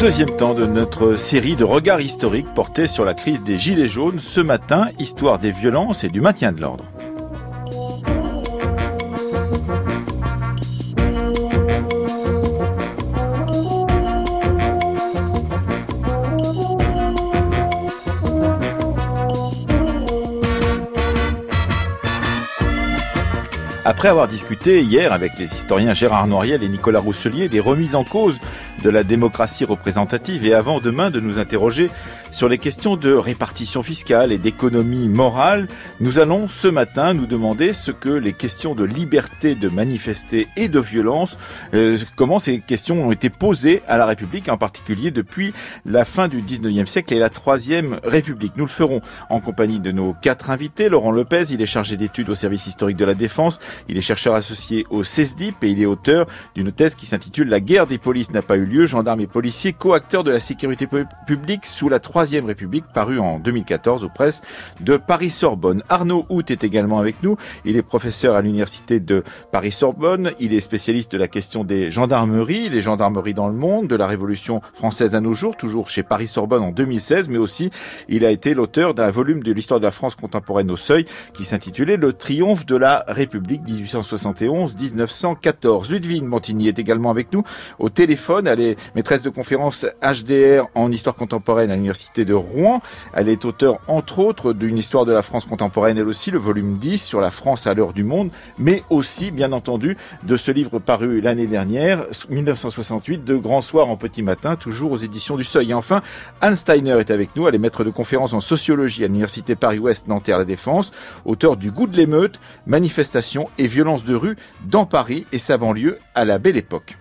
deuxième temps de notre série de regards historiques portés sur la crise des Gilets jaunes. Ce matin, histoire des violences et du maintien de l'ordre. Après avoir discuté hier avec les historiens Gérard Noiriel et Nicolas Rousselier des remises en cause de la démocratie représentative. Et avant demain de nous interroger sur les questions de répartition fiscale et d'économie morale, nous allons ce matin nous demander ce que les questions de liberté de manifester et de violence, euh, comment ces questions ont été posées à la République, en particulier depuis la fin du 19e siècle et la Troisième République. Nous le ferons en compagnie de nos quatre invités. Laurent Lopez, il est chargé d'études au service historique de la défense, il est chercheur associé au CESDIP et il est auteur d'une thèse qui s'intitule La guerre des polices n'a pas eu lieu, gendarmes et policiers, co-acteurs de la sécurité publique sous la Troisième Troisième République, paru en 2014 aux presses de Paris-Sorbonne. Arnaud Hout est également avec nous. Il est professeur à l'université de Paris-Sorbonne. Il est spécialiste de la question des gendarmeries, les gendarmeries dans le monde, de la Révolution française à nos jours, toujours chez Paris-Sorbonne en 2016, mais aussi il a été l'auteur d'un volume de l'histoire de la France contemporaine au seuil qui s'intitulait Le triomphe de la République 1871-1914. Ludwig Montigny est également avec nous au téléphone. Elle est maîtresse de conférence HDR en histoire contemporaine à l'université de Rouen. Elle est auteure, entre autres, d'une histoire de la France contemporaine, elle aussi, le volume 10 sur la France à l'heure du monde, mais aussi, bien entendu, de ce livre paru l'année dernière, 1968, de Grand Soir en Petit Matin, toujours aux éditions du Seuil. Et enfin, Anne Steiner est avec nous. Elle est maître de conférence en sociologie à l'Université Paris-Ouest Nanterre-La Défense, auteur du Goût de l'émeute, manifestations et violences de rue dans Paris et sa banlieue à la belle époque.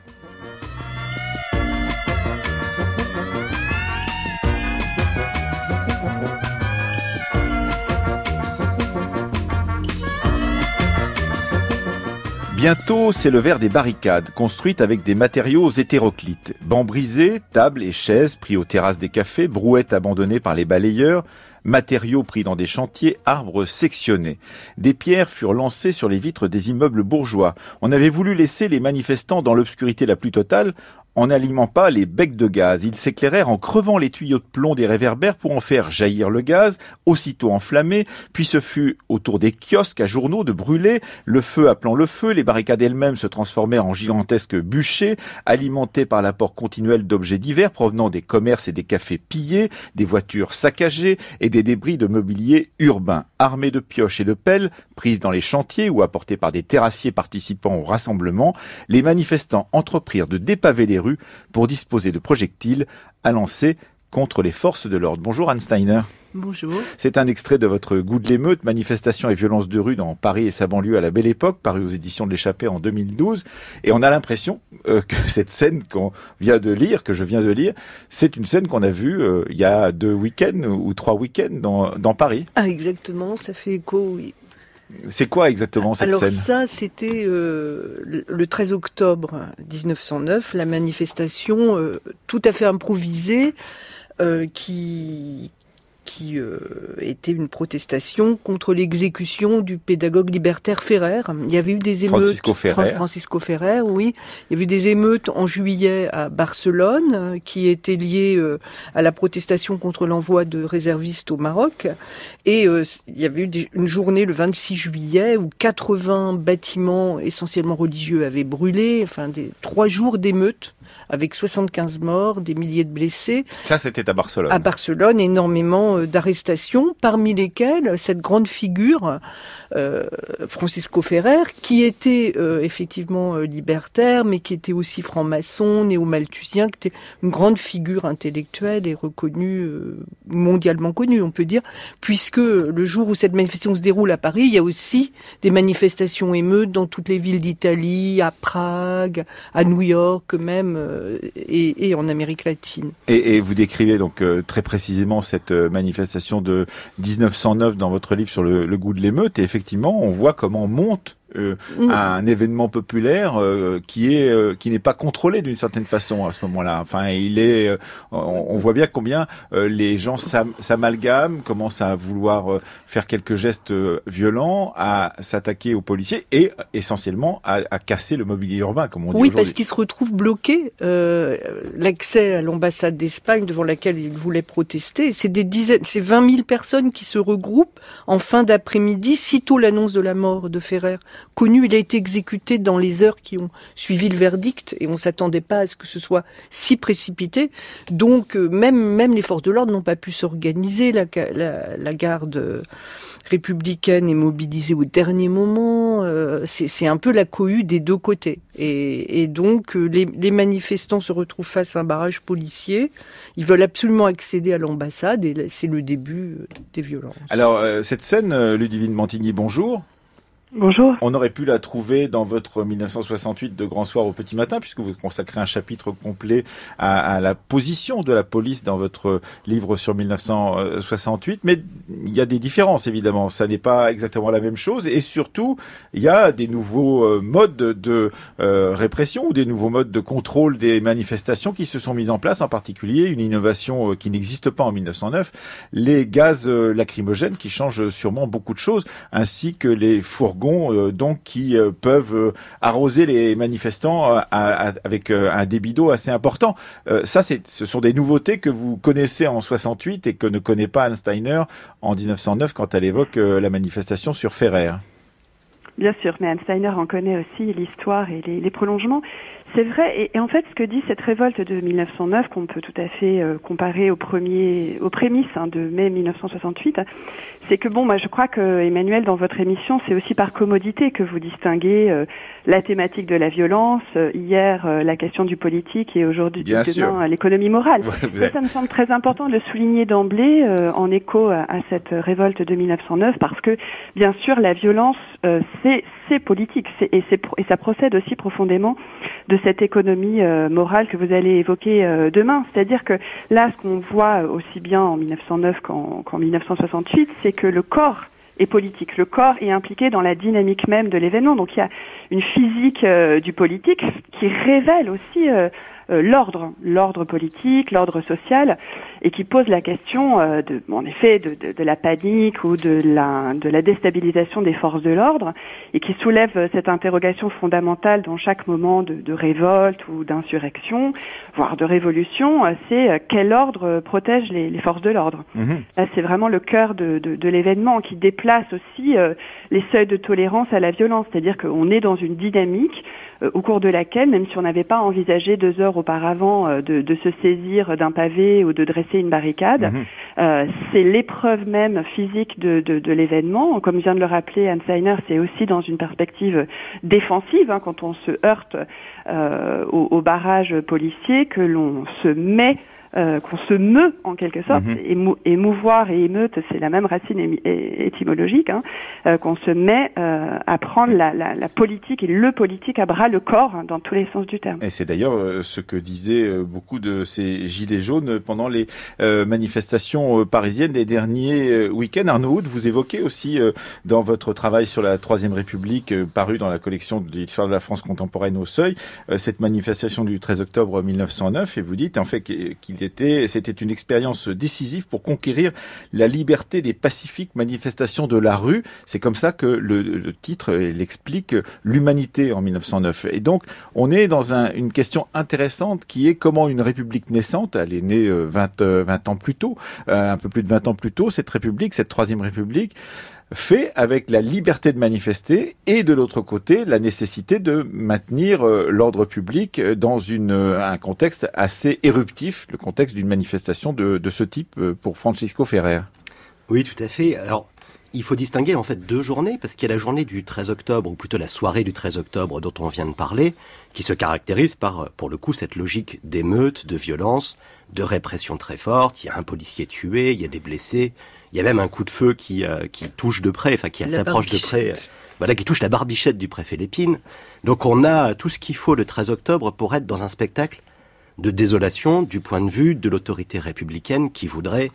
Bientôt, c'est le verre des barricades, construites avec des matériaux hétéroclites. Bancs brisés, tables et chaises pris aux terrasses des cafés, brouettes abandonnées par les balayeurs, matériaux pris dans des chantiers, arbres sectionnés. Des pierres furent lancées sur les vitres des immeubles bourgeois. On avait voulu laisser les manifestants dans l'obscurité la plus totale en n'allumant pas les becs de gaz. Ils s'éclairèrent en crevant les tuyaux de plomb des réverbères pour en faire jaillir le gaz, aussitôt enflammé, puis ce fut autour des kiosques à journaux de brûler, le feu appelant le feu, les barricades elles-mêmes se transformèrent en gigantesques bûchers, alimentés par l'apport continuel d'objets divers provenant des commerces et des cafés pillés, des voitures saccagées et des débris de mobilier urbain. Armés de pioches et de pelles, prises dans les chantiers ou apportées par des terrassiers participant au rassemblement, les manifestants entreprirent de dépaver les rues pour disposer de projectiles à lancer contre les forces de l'ordre. Bonjour Anne Steiner. Bonjour. C'est un extrait de votre Goût de l'émeute, manifestation et violence de rue dans Paris et sa banlieue à la belle époque, paru aux éditions de l'échappée en 2012. Et on a l'impression euh, que cette scène qu'on vient de lire, que je viens de lire, c'est une scène qu'on a vue euh, il y a deux week-ends ou trois week-ends dans, dans Paris. Ah exactement, ça fait écho, oui. C'est quoi exactement cette Alors scène ça, c'était euh, le 13 octobre 1909, la manifestation euh, tout à fait improvisée euh, qui qui euh, était une protestation contre l'exécution du pédagogue libertaire Ferrer. Il y avait eu des émeutes. Francisco Ferrer. Francisco Ferrer, oui. Il y avait eu des émeutes en juillet à Barcelone euh, qui étaient liées euh, à la protestation contre l'envoi de réservistes au Maroc. Et il y avait eu une journée le 26 juillet où 80 bâtiments essentiellement religieux avaient brûlé. Enfin, des trois jours d'émeutes avec 75 morts, des milliers de blessés. Ça, c'était à Barcelone. À Barcelone, énormément euh, d'arrestations, parmi lesquelles cette grande figure, Francisco Ferrer, qui était euh, effectivement libertaire, mais qui était aussi franc-maçon, néo-malthusien, qui était une grande figure intellectuelle et reconnue, mondialement connue, on peut dire, puisque le jour où cette manifestation se déroule à Paris, il y a aussi des manifestations émeutes dans toutes les villes d'Italie, à Prague, à New York même, euh, et, en Amérique latine. Et, vous décrivez donc euh, très précisément cette euh, manifestation de 1909 dans votre livre sur le, goût de l'émeute. Et effectivement, on voit comment monte euh, mm. un événement populaire euh, qui est euh, qui n'est pas contrôlé d'une certaine façon à ce moment-là. Enfin, il est, on, voit bien combien les gens s'amalgament, commencent à vouloir faire quelques gestes violents, à s'attaquer aux policiers et essentiellement à, à, casser le mobilier urbain, comme on dit Oui, parce qu'ils se retrouvent bloqués. L'accès à l'ambassade d'Espagne devant laquelle ils voulaient protester, c'est des dizaines, c'est 20 000 personnes qui se regroupent en fin d'après-midi, sitôt l'annonce de la mort de Ferrer connu. Il a été exécuté dans les heures qui ont suivi le verdict et on s'attendait pas à ce que ce soit si précipité. Donc euh, même même les forces de l'ordre n'ont pas pu s'organiser. La, la, garde républicaine est mobilisée au dernier moment. Euh, c'est un peu la cohue des deux côtés. Et, donc euh, les, manifestants se retrouvent face à un barrage policier. Ils veulent absolument accéder à l'ambassade et c'est le début des violences. Alors cette scène, Ludivine Montigny, bonjour. Bonjour. On aurait pu la trouver dans votre 1968 de Grand Soir au Petit Matin, puisque vous consacrez un chapitre complet à, la position de la police dans votre livre sur 1968. Mais il y a des différences, évidemment. Ça n'est pas exactement la même chose. Et surtout, il y a des nouveaux euh, modes de euh, répression ou des nouveaux modes de contrôle des manifestations qui se sont mis en place, en particulier une innovation euh, qui n'existe pas en 1909, les gaz lacrymogènes qui changent sûrement beaucoup de choses, ainsi que les fourgons euh, donc qui euh, peuvent euh, arroser les manifestants avec un débit d'eau assez important. ça, ce sont des nouveautés que vous connaissez en 68 et que ne connaît pas Anne Steiner en 1909 quand elle évoque la manifestation sur Ferrer. Bien sûr, mais Anne Steiner en connaît aussi l'histoire et les prolongements. C'est vrai, et, en fait, ce que dit cette révolte de 1909, qu'on peut tout à fait euh, comparer au premier, aux prémices hein, de mai 1968, c'est que bon, moi, je crois que Emmanuel, dans votre émission, c'est aussi par commodité que vous distinguez euh, la thématique de la violence, euh, hier la question du politique et aujourd'hui demain l'économie morale. ça, me semble très important de le souligner d'emblée en écho à, à, cette révolte de 1909, parce que bien sûr, la violence, c'est politique et, ça procède aussi profondément de cette économie euh, morale que vous allez évoquer euh, demain. C'est-à-dire que là, ce qu'on voit aussi bien en 1909 qu'en 1968, c'est que le corps est politique. Le corps est impliqué dans la dynamique même de l'événement. Donc il y a une physique euh, du politique qui révèle aussi l'ordre, l'ordre politique, l'ordre social et qui pose la question, euh, de, en effet, de, de, de, la panique ou de la, de la déstabilisation des forces de l'ordre, et qui soulève euh, cette interrogation fondamentale dans chaque moment de, de révolte ou d'insurrection, voire de révolution, euh, c'est quel ordre protège les, les forces de l'ordre. Mhm. Là, c'est vraiment le cœur de, l'événement qui déplace aussi les seuils de tolérance à la violence, c'est-à-dire qu'on est dans une dynamique au cours de laquelle, même si on n'avait pas envisagé deux heures auparavant de, de se saisir d'un pavé ou de dresser une barricade. Mhm. Euh, c'est l'épreuve même physique de, de, l'événement. Comme vient de le rappeler Anne Seiner, c'est aussi dans une perspective défensive, hein, quand on se heurte euh, au, au barrage policier, que l'on se met euh, qu'on se meut en quelque sorte, mhm. émouvoir et émeute, c'est la même racine étymologique, hein, euh, qu'on se met euh, à prendre la, la, la, politique et le politique à bras le corps hein, dans tous les sens du terme. Et c'est d'ailleurs ce que disaient beaucoup de ces gilets jaunes pendant les manifestations parisiennes des derniers week-ends. Arnaud vous évoquez aussi dans votre travail sur la Troisième République, paru dans la collection de l'histoire de la France contemporaine au Seuil, cette manifestation du 13 octobre 1909, et vous dites en fait qu'il c'était une expérience décisive pour conquérir la liberté des pacifiques manifestations de la rue. C'est comme ça que le, titre l'explique l'humanité en 1909. Et donc, on est dans une question intéressante qui est comment une république naissante, elle est née 20, euh, 20 euh, ans plus tôt, euh, un peu plus de 20 ans plus tôt, cette république, cette troisième république, fait avec la liberté de manifester et de l'autre côté la nécessité de maintenir euh, l'ordre public dans une, euh, un contexte assez éruptif, le contexte d'une manifestation de, de, ce type euh, pour Francisco Ferrer. Oui, tout à fait. Alors, il faut distinguer en fait deux journées, parce qu'il y a la journée du 13 octobre, ou plutôt la soirée du 13 octobre dont on vient de parler, qui se caractérise par, pour le coup, cette logique d'émeute, de violence, de répression très forte. Il y a un policier tué, il y a des blessés, il y a même un coup de feu qui, euh, qui touche de près, enfin qui s'approche de près, euh, voilà, qui touche la barbichette du préfet Lépine. Donc on a tout ce qu'il faut le 13 octobre pour être dans un spectacle de désolation du point de vue de l'autorité républicaine qui voudrait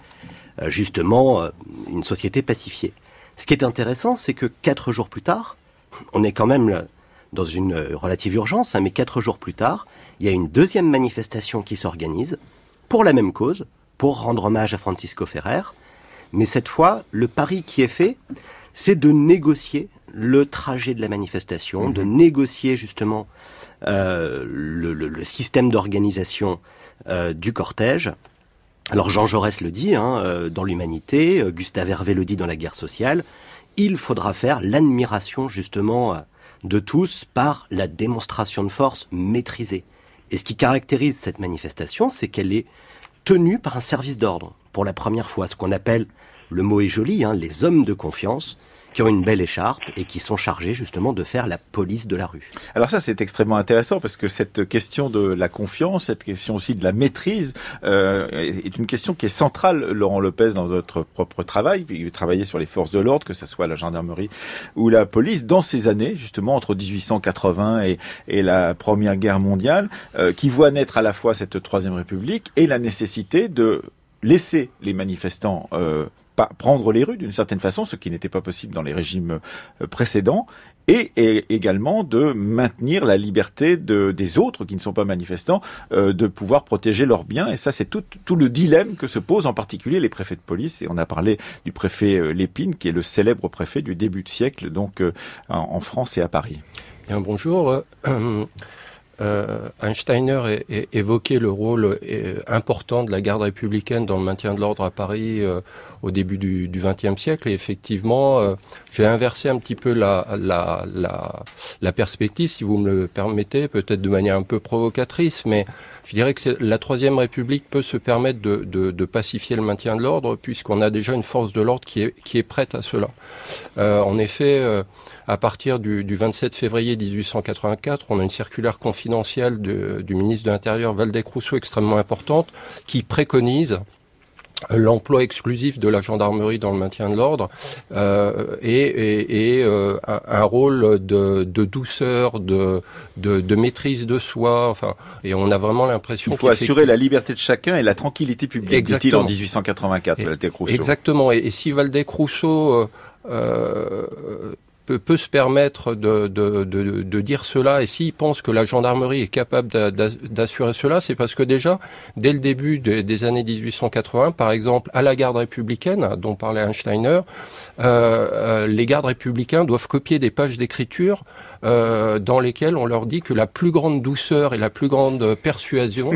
euh, justement une société pacifiée. Ce qui est intéressant, c'est que quatre jours plus tard, on est quand même dans une relative urgence, hein, mais quatre jours plus tard, il y a une deuxième manifestation qui s'organise pour la même cause, pour rendre hommage à Francisco Ferrer. Mais cette fois, le pari qui est fait, c'est de négocier le trajet de la manifestation, de mhm. négocier justement euh, le, système d'organisation euh, du cortège. Alors Jean Jaurès le dit hein, euh, dans l'Humanité, Gustave Hervé le dit dans la guerre sociale, il faudra faire l'admiration justement de tous par la démonstration de force maîtrisée. Et ce qui caractérise cette manifestation, c'est qu'elle est tenue par un service d'ordre, pour la première fois, ce qu'on appelle, le mot est joli, hein, les hommes de confiance, qui ont une belle écharpe et qui sont chargés justement de faire la police de la rue. Alors ça c'est extrêmement intéressant parce que cette question de la confiance, cette question aussi de la maîtrise euh, est une question qui est centrale, Laurent Lopez, dans votre propre travail. Il travaillait sur les forces de l'ordre, que ce soit la gendarmerie ou la police, dans ces années justement entre 1880 et, et la Première Guerre mondiale, euh, qui voit naître à la fois cette Troisième République et la nécessité de laisser les manifestants euh, prendre les rues d'une certaine façon, ce qui n'était pas possible dans les régimes euh, précédents, et, également de maintenir la liberté de, des autres qui ne sont pas manifestants euh, de pouvoir protéger leurs biens. Et ça, c'est tout, tout, le dilemme que se posent en particulier les préfets de police. Et on a parlé du préfet Lépine, qui est le célèbre préfet du début de siècle, donc en, France et à Paris. Bien, bonjour. Euh, Einsteiner évoquait le rôle euh, important de la garde républicaine dans le maintien de l'ordre à Paris euh, au début du XXe siècle. Et effectivement, euh, j'ai inversé un petit peu la, perspective, si vous me le permettez, peut-être de manière un peu provocatrice, mais je dirais que la Troisième République peut se permettre de pacifier le maintien de l'ordre, puisqu'on a déjà une force de l'ordre qui est, qui est prête à cela. en effet, à partir du, du, 27 février 1884, on a une circulaire confidentielle du ministre de l'Intérieur Valdec Rousseau extrêmement importante qui préconise l'emploi exclusif de la gendarmerie dans le maintien de l'ordre euh, et, et, euh, un, rôle de, de douceur, de, de, de, maîtrise de soi. Enfin, et on a vraiment l'impression qu'il faut assurer la liberté de chacun et la tranquillité publique, dit-il en 1884, Valdec Rousseau. Exactement. Et, si Valdec Rousseau euh, euh peut, peut se permettre de, de, de, de dire cela, et s'il pense que la gendarmerie est capable d'assurer cela, c'est parce que déjà, dès le début des années 1880, par exemple, à la garde républicaine, dont parlait Einsteiner, euh, euh, les gardes républicains doivent copier des pages d'écriture euh, dans lesquelles on leur dit que la plus grande douceur et la plus grande persuasion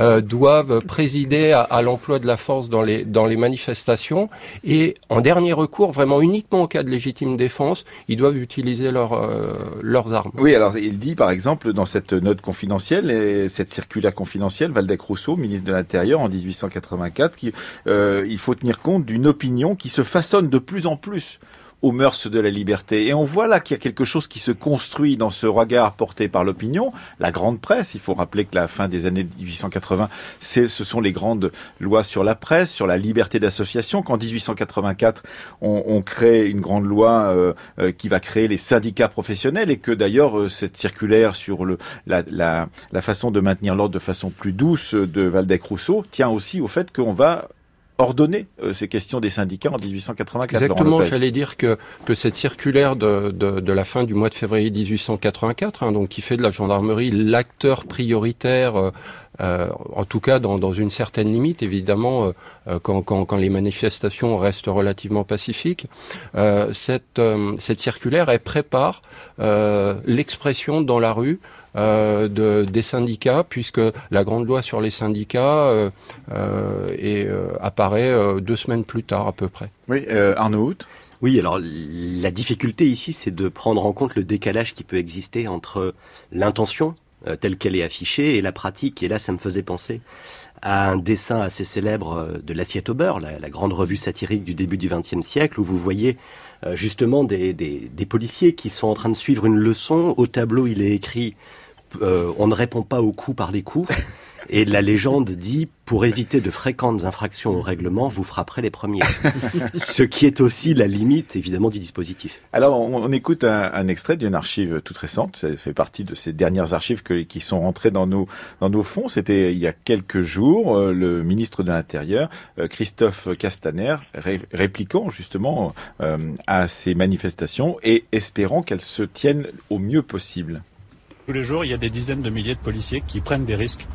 euh, doivent présider à, à l'emploi de la force dans les, dans les manifestations, et en dernier recours, vraiment uniquement en cas de légitime défense, ils doivent utiliser euh, leurs armes. Oui, alors il dit par exemple dans cette note confidentielle, et cette circulaire confidentielle, Valdec Rousseau, ministre de l'Intérieur en 1884, qu'il euh, faut tenir compte d'une opinion qui se façonne de plus en plus aux mœurs de la liberté. Et on voit là qu'il y a quelque chose qui se construit dans ce regard porté par l'opinion, la grande presse. Il faut rappeler que la fin des années 1880, ce sont les grandes lois sur la presse, sur la liberté d'association. Qu'en 1884, on, on, crée une grande loi euh, euh, qui va créer les syndicats professionnels et que d'ailleurs euh, cette circulaire sur le, la, la, la façon de maintenir l'ordre de façon plus douce de Valdec-Rousseau tient aussi au fait qu'on va ordonner euh, ces questions des syndicats en 1884. Exactement, j'allais dire que, que cette circulaire de, de, de, la fin du mois de février 1884, hein, donc qui fait de la gendarmerie l'acteur prioritaire, euh, euh en tout cas dans, dans, une certaine limite, évidemment, euh, quand, quand, quand, les manifestations restent relativement pacifiques, cette, cette circulaire, elle prépare l'expression dans la rue euh, de, des syndicats, puisque la grande loi sur les syndicats euh, euh, et, apparaît deux semaines plus tard à peu près. Oui, Arnaud oui, alors la difficulté ici, c'est de prendre en compte le décalage qui peut exister entre l'intention telle qu'elle est affichée et la pratique. Et là, ça me faisait penser à un dessin assez célèbre de l'assiette au beurre, la, grande revue satirique du début du XXe siècle, où vous voyez justement des, des, policiers qui sont en train de suivre une leçon. Au tableau, il est écrit euh, on ne répond pas aux coups par les coups. Et la légende dit, pour éviter de fréquentes infractions au règlement, vous frapperez les premiers. Ce qui est aussi la limite, évidemment, du dispositif. Alors, on, écoute un, extrait d'une archive toute récente. Ça fait partie de ces dernières archives qui sont rentrées dans nos, dans nos fonds. C'était il y a quelques jours, euh, le ministre de l'Intérieur, euh, Christophe Castaner, répliquant justement euh, à ces manifestations et espérant qu'elles se tiennent au mieux possible. Tous les jours, il y a des dizaines de milliers de policiers qui prennent des risques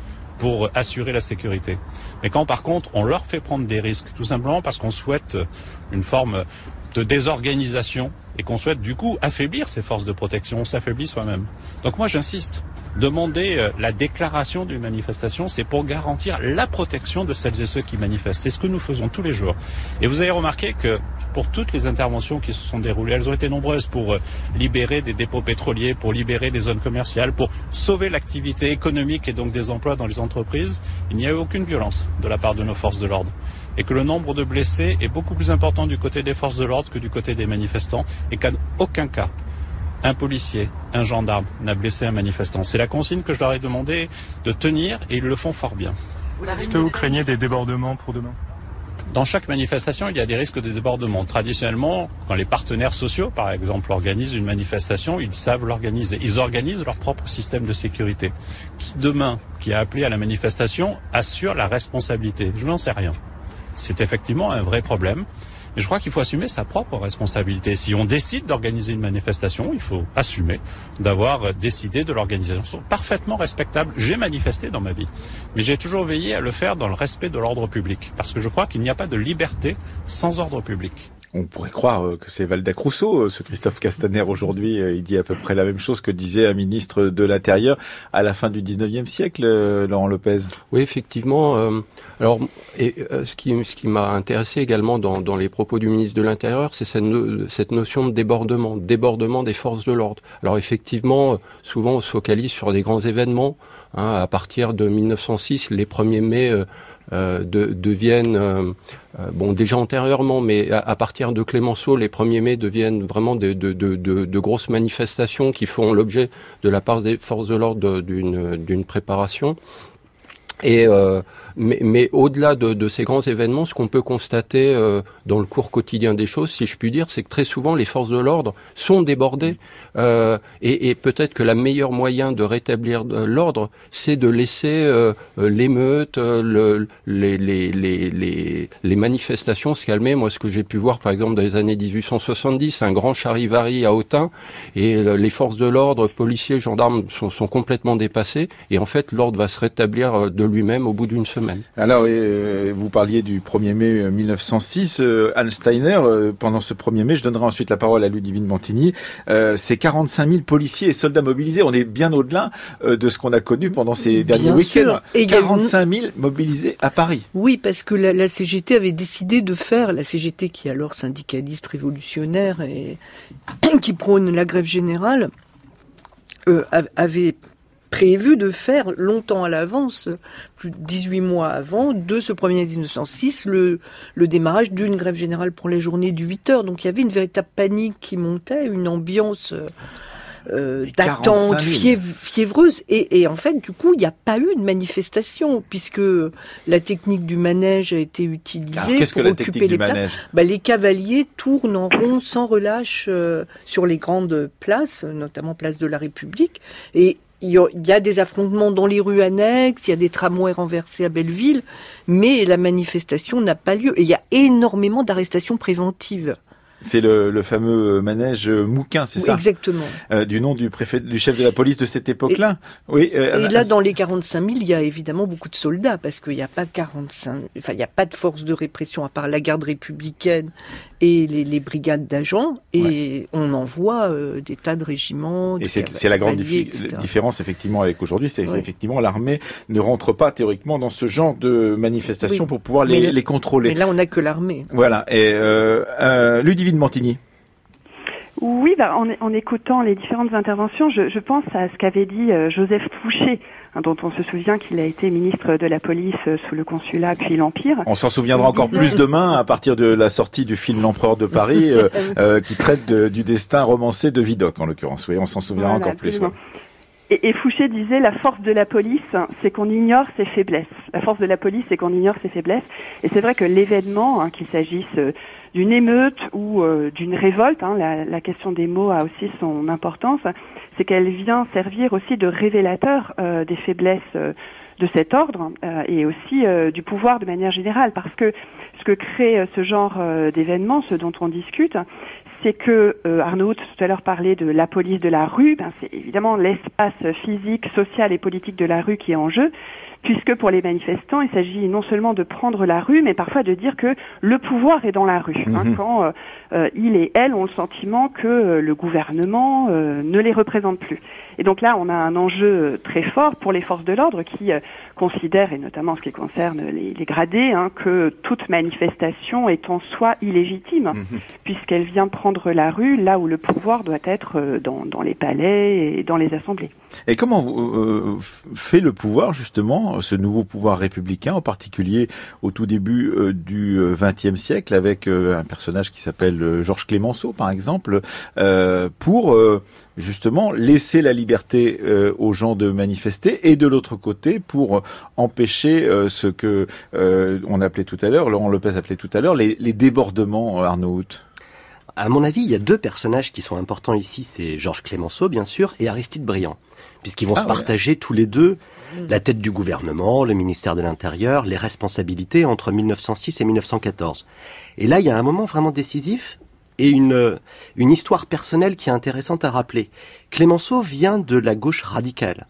pour assurer la sécurité. Mais quand par contre on leur fait prendre des risques, tout simplement parce qu'on souhaite une forme de désorganisation et qu'on souhaite du coup affaiblir ces forces de protection, on s'affaiblit soi-même. Donc moi j'insiste, demander euh, la déclaration d'une manifestation, c'est pour garantir la protection de celles et ceux qui manifestent. C'est ce que nous faisons tous les jours. Et vous avez remarqué que pour toutes les interventions qui se sont déroulées. Elles ont été nombreuses pour euh, libérer des dépôts pétroliers, pour libérer des zones commerciales, pour sauver l'activité économique et donc des emplois dans les entreprises. Il n'y a eu aucune violence de la part de nos forces de l'ordre. Et que le nombre de blessés est beaucoup plus important du côté des forces de l'ordre que du côté des manifestants. Et qu'en aucun cas, un policier, un gendarme n'a blessé un manifestant. C'est la consigne que je leur ai demandé de tenir et ils le font fort bien. Est-ce que vous craignez des débordements pour demain? Dans chaque manifestation, il y a des risques de débordement. Traditionnellement, quand les partenaires sociaux, par exemple, organisent une manifestation, ils savent l'organiser. Ils organisent leur propre système de sécurité. Qui demain, qui a appelé à la manifestation, assure la responsabilité Je n'en sais rien. C'est effectivement un vrai problème. Et je crois qu'il faut assumer sa propre responsabilité. Si on décide d'organiser une manifestation, il faut assumer d'avoir décidé de l'organisation parfaitement respectable. J'ai manifesté dans ma vie, mais j'ai toujours veillé à le faire dans le respect de l'ordre public, parce que je crois qu'il n'y a pas de liberté sans ordre public. On pourrait croire euh, que c'est Valdeck Rousseau, euh, ce Christophe Castaner aujourd'hui. Euh, il dit à peu près la même chose que disait un ministre de l'Intérieur à la fin du 19e siècle, Laurent Lopez. Oui, effectivement. Alors, et, ce qui, m'a intéressé également dans, les propos du ministre de l'Intérieur, c'est cette, notion de débordement, débordement des forces de l'ordre. Alors, effectivement, souvent on se focalise sur des grands événements. Hein, à partir de 1906, les 1er mai euh, de, deviennent, euh, euh, bon déjà antérieurement, mais à, partir de Clémenceau, les 1er mai deviennent vraiment de, de, de grosses manifestations qui font l'objet de la part des forces de l'ordre d'une préparation. Et euh, mais, mais au-delà de, de, ces grands événements, ce qu'on peut constater euh, dans le cours quotidien des choses, si je puis dire, c'est que très souvent les forces de l'ordre sont débordées. Euh, et, et peut-être que la meilleure moyen de rétablir l'ordre, c'est de laisser euh, l'émeute, le, les, les, les, les, manifestations se calmer. Moi, ce que j'ai pu voir, par exemple, dans les années 1870, un grand charivari à Autun, et les forces de l'ordre, policiers, gendarmes, sont, sont complètement dépassés. Et en fait, l'ordre va se rétablir de lui-même au bout d'une semaine. Alors, euh, vous parliez du 1er mai 1906. Euh, Anne Steiner, euh, pendant ce 1er mai, je donnerai ensuite la parole à Ludivine Montigny, c'est 45 000 policiers et soldats mobilisés. On est bien au-delà de ce qu'on a connu pendant ces derniers week-ends. 45 000 mobilisés à Paris. Oui, parce que la, la, CGT avait décidé de faire, la CGT qui est alors syndicaliste révolutionnaire et qui prône la grève générale, avait prévu de faire longtemps à l'avance, plus de 18 mois avant, de ce 1er 1906, le, le démarrage d'une grève générale pour les journées du 8 heures. Donc il y avait une véritable panique qui montait, une ambiance euh, d'attente fiévreuse. Et, en fait, du coup, il n'y a pas eu de manifestation, puisque la technique du manège a été utilisée pour occuper les places. Bah, les cavaliers tournent en rond sans relâche euh, sur les grandes places, notamment place de la République. Et il y a des affrontements dans les rues annexes, il y a des tramways renversés à Belleville, mais la manifestation n'a pas lieu. Et il y a énormément d'arrestations préventives. C'est le, fameux manège Mouquin, c'est ça? Exactement. Euh, du nom du préfet, du chef de la police de cette époque-là? Oui. Euh, et là, dans les 45 000, il y a évidemment beaucoup de soldats parce qu'il n'y a pas 45, enfin, il n'y a pas de force de répression à part la garde républicaine et les, brigades d'agents. Et on envoie euh, des tas de régiments. Et c'est la grande différence effectivement avec aujourd'hui, c'est qu'effectivement l'armée ne rentre pas théoriquement dans ce genre de manifestations pour pouvoir les, les, contrôler. Mais là, on n'a que l'armée. Voilà. Et euh, Ludivine Montigny. Oui, bah, en, écoutant les différentes interventions, je, pense à ce qu'avait dit euh, Joseph Fouché, hein, dont on se souvient qu'il a été ministre de la police euh, sous le consulat puis l'Empire. On s'en souviendra encore plus demain à partir de la sortie du film L'Empereur de Paris, euh, qui traite du destin romancé de Vidocq en l'occurrence. Oui, on s'en souviendra encore plus. Et, et, Fouché disait la force de la police, c'est qu'on ignore ses faiblesses. La force de la police, c'est qu'on ignore ses faiblesses. Et c'est vrai que l'événement, hein, qu'il s'agisse d'une émeute ou euh, d'une révolte, hein, la, question des mots a aussi son importance, c'est qu'elle vient servir aussi de révélateur euh, des faiblesses de cet ordre et aussi du pouvoir de manière générale, parce que ce que crée ce genre d'événement, ce dont on discute, c'est que euh, Arnaud tout à l'heure parlait de la police de la rue. Ben, c'est évidemment l'espace physique, social et politique de la rue qui est en jeu, puisque pour les manifestants, il s'agit non seulement de prendre la rue, mais parfois de dire que le pouvoir est dans la rue. Hein, mhm. quand euh, euh, il et elle ont le sentiment que euh, le gouvernement ne les représente plus. Et donc là, on a un enjeu très fort pour les forces de l'ordre qui considèrent, et notamment en ce qui concerne les, les gradés, hein, que toute manifestation est en soi illégitime, mhm. puisqu'elle vient prendre la rue là où le pouvoir doit être dans, dans les palais et dans les assemblées. Et comment fait le pouvoir justement ce nouveau pouvoir républicain, en particulier au tout début euh, du XXe euh, siècle, avec euh, un personnage qui s'appelle Georges Clémenceau, par exemple, pour justement laisser la liberté aux gens de manifester, et de l'autre côté pour empêcher ce que on appelait tout à l'heure, Laurent Lopez appelait tout à l'heure, les, les débordements, Arnaud. À mon avis, il y a deux personnages qui sont importants ici, c'est Georges Clémenceau, bien sûr, et Aristide Briand, puisqu'ils vont ah se partager tous les deux la tête du gouvernement, le ministère de l'Intérieur, les responsabilités entre 1906 et 1914. Et là, il y a un moment vraiment décisif et une, une histoire personnelle qui est intéressante à rappeler. Clémenceau vient de la gauche radicale.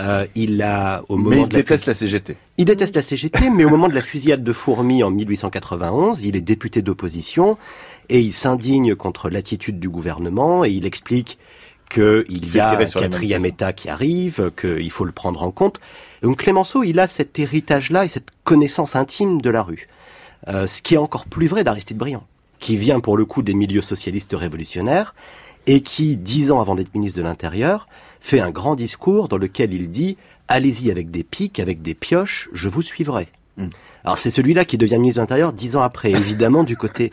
Euh, il a au moment mais il de déteste la CGT. Il déteste la CGT, mais au moment de la fusillade de Fourmi en 1891, il est député d'opposition et il s'indigne contre l'attitude du gouvernement et il explique qu'il y a un quatrième État qui arrive, qu'il faut le prendre en compte. Donc Clémenceau, il a cet héritage-là et cette connaissance intime de la rue. Euh, ce qui est encore plus vrai d'Aristide Briand, qui vient pour le coup des milieux socialistes révolutionnaires et qui, dix ans avant d'être ministre de l'Intérieur, fait un grand discours dans lequel il dit « Allez-y avec des pics, avec des pioches, je vous suivrai hmm. Alors c'est celui-là qui devient ministre de l'Intérieur dix ans après, évidemment du côté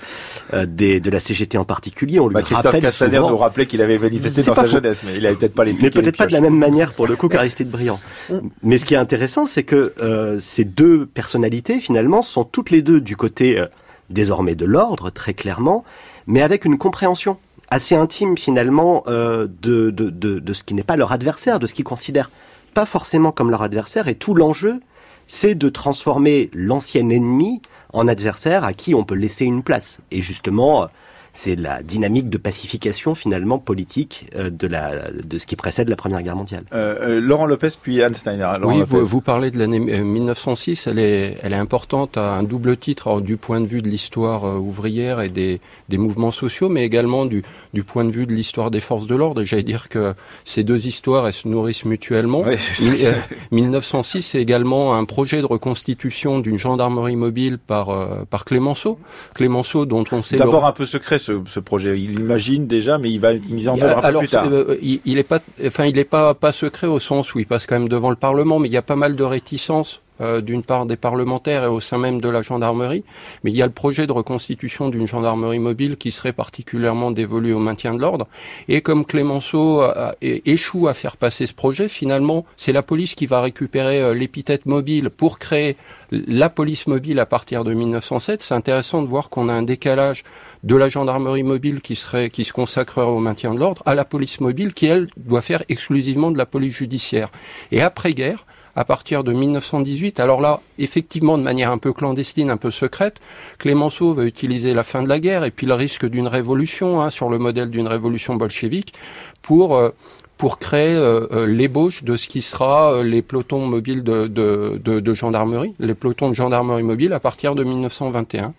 euh, des, de la CGT en particulier. On lui bah, rappelle Castaner nous rappelait qu'il avait manifesté dans sa jeunesse, mais il avait peut-être pas les Mais peut-être pas de la même manière pour le coup qu'Aristide Briand. Mm. mais ce qui est intéressant, c'est que euh, ces deux personnalités finalement sont toutes les deux du côté euh, désormais de l'ordre, très clairement, mais avec une compréhension assez intime finalement euh, de, de, de, de ce qui n'est pas leur adversaire, de ce qu'ils considèrent pas forcément comme leur adversaire, et tout l'enjeu c'est de transformer l'ancien ennemi en adversaire à qui on peut laisser une place. Et justement, c'est la dynamique de pacification finalement politique euh, de la de ce qui précède la Première Guerre mondiale. Euh, euh Laurent Lopez puis Anne Steiner. oui, vous, vous, parlez de l'année 1906. Euh, elle est elle est importante à un double titre du point de vue de l'histoire ouvrière et des des mouvements sociaux, mais également du du point de vue de l'histoire des forces de l'ordre. J'allais dire que ces deux histoires elles se nourrissent mutuellement. Oui, 1906 c'est également un projet de reconstitution d'une gendarmerie mobile par par Clémenceau. Clémenceau dont on sait d'abord un peu secret ce, projet Il imagine déjà, mais il va être mis en œuvre un alors, peu plus tard. Euh, il, est pas, enfin, il n'est pas pas secret au sens où il passe quand même devant le Parlement, mais il y a pas mal de réticences euh, d'une part des parlementaires et au sein même de la gendarmerie, mais il y a le projet de reconstitution d'une gendarmerie mobile qui serait particulièrement dévolue au maintien de l'ordre. Et comme Clémenceau échoue à faire passer ce projet, finalement, c'est la police qui va récupérer euh, l'épithète mobile pour créer la police mobile à partir de 1907. C'est intéressant de voir qu'on a un décalage de la gendarmerie mobile qui serait qui se consacrerait au maintien de l'ordre à la police mobile qui elle doit faire exclusivement de la police judiciaire. Et après guerre, à partir de 1918. Alors là, effectivement, de manière un peu clandestine, un peu secrète, Clémenceau va utiliser la fin de la guerre et puis le risque d'une révolution, hein, sur le modèle d'une révolution bolchevique, pour euh, pour créer euh, euh, l'ébauche de ce qui sera les pelotons mobiles de, gendarmerie, les pelotons de gendarmerie mobile à partir de 1921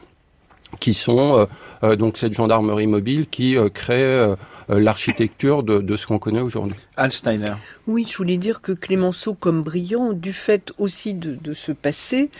qui sont donc cette gendarmerie mobile qui crée l'architecture de, ce qu'on connaît aujourd'hui. Steiner. Oui, je voulais dire que Clémenceau, comme Briand, du fait aussi de, ce passé,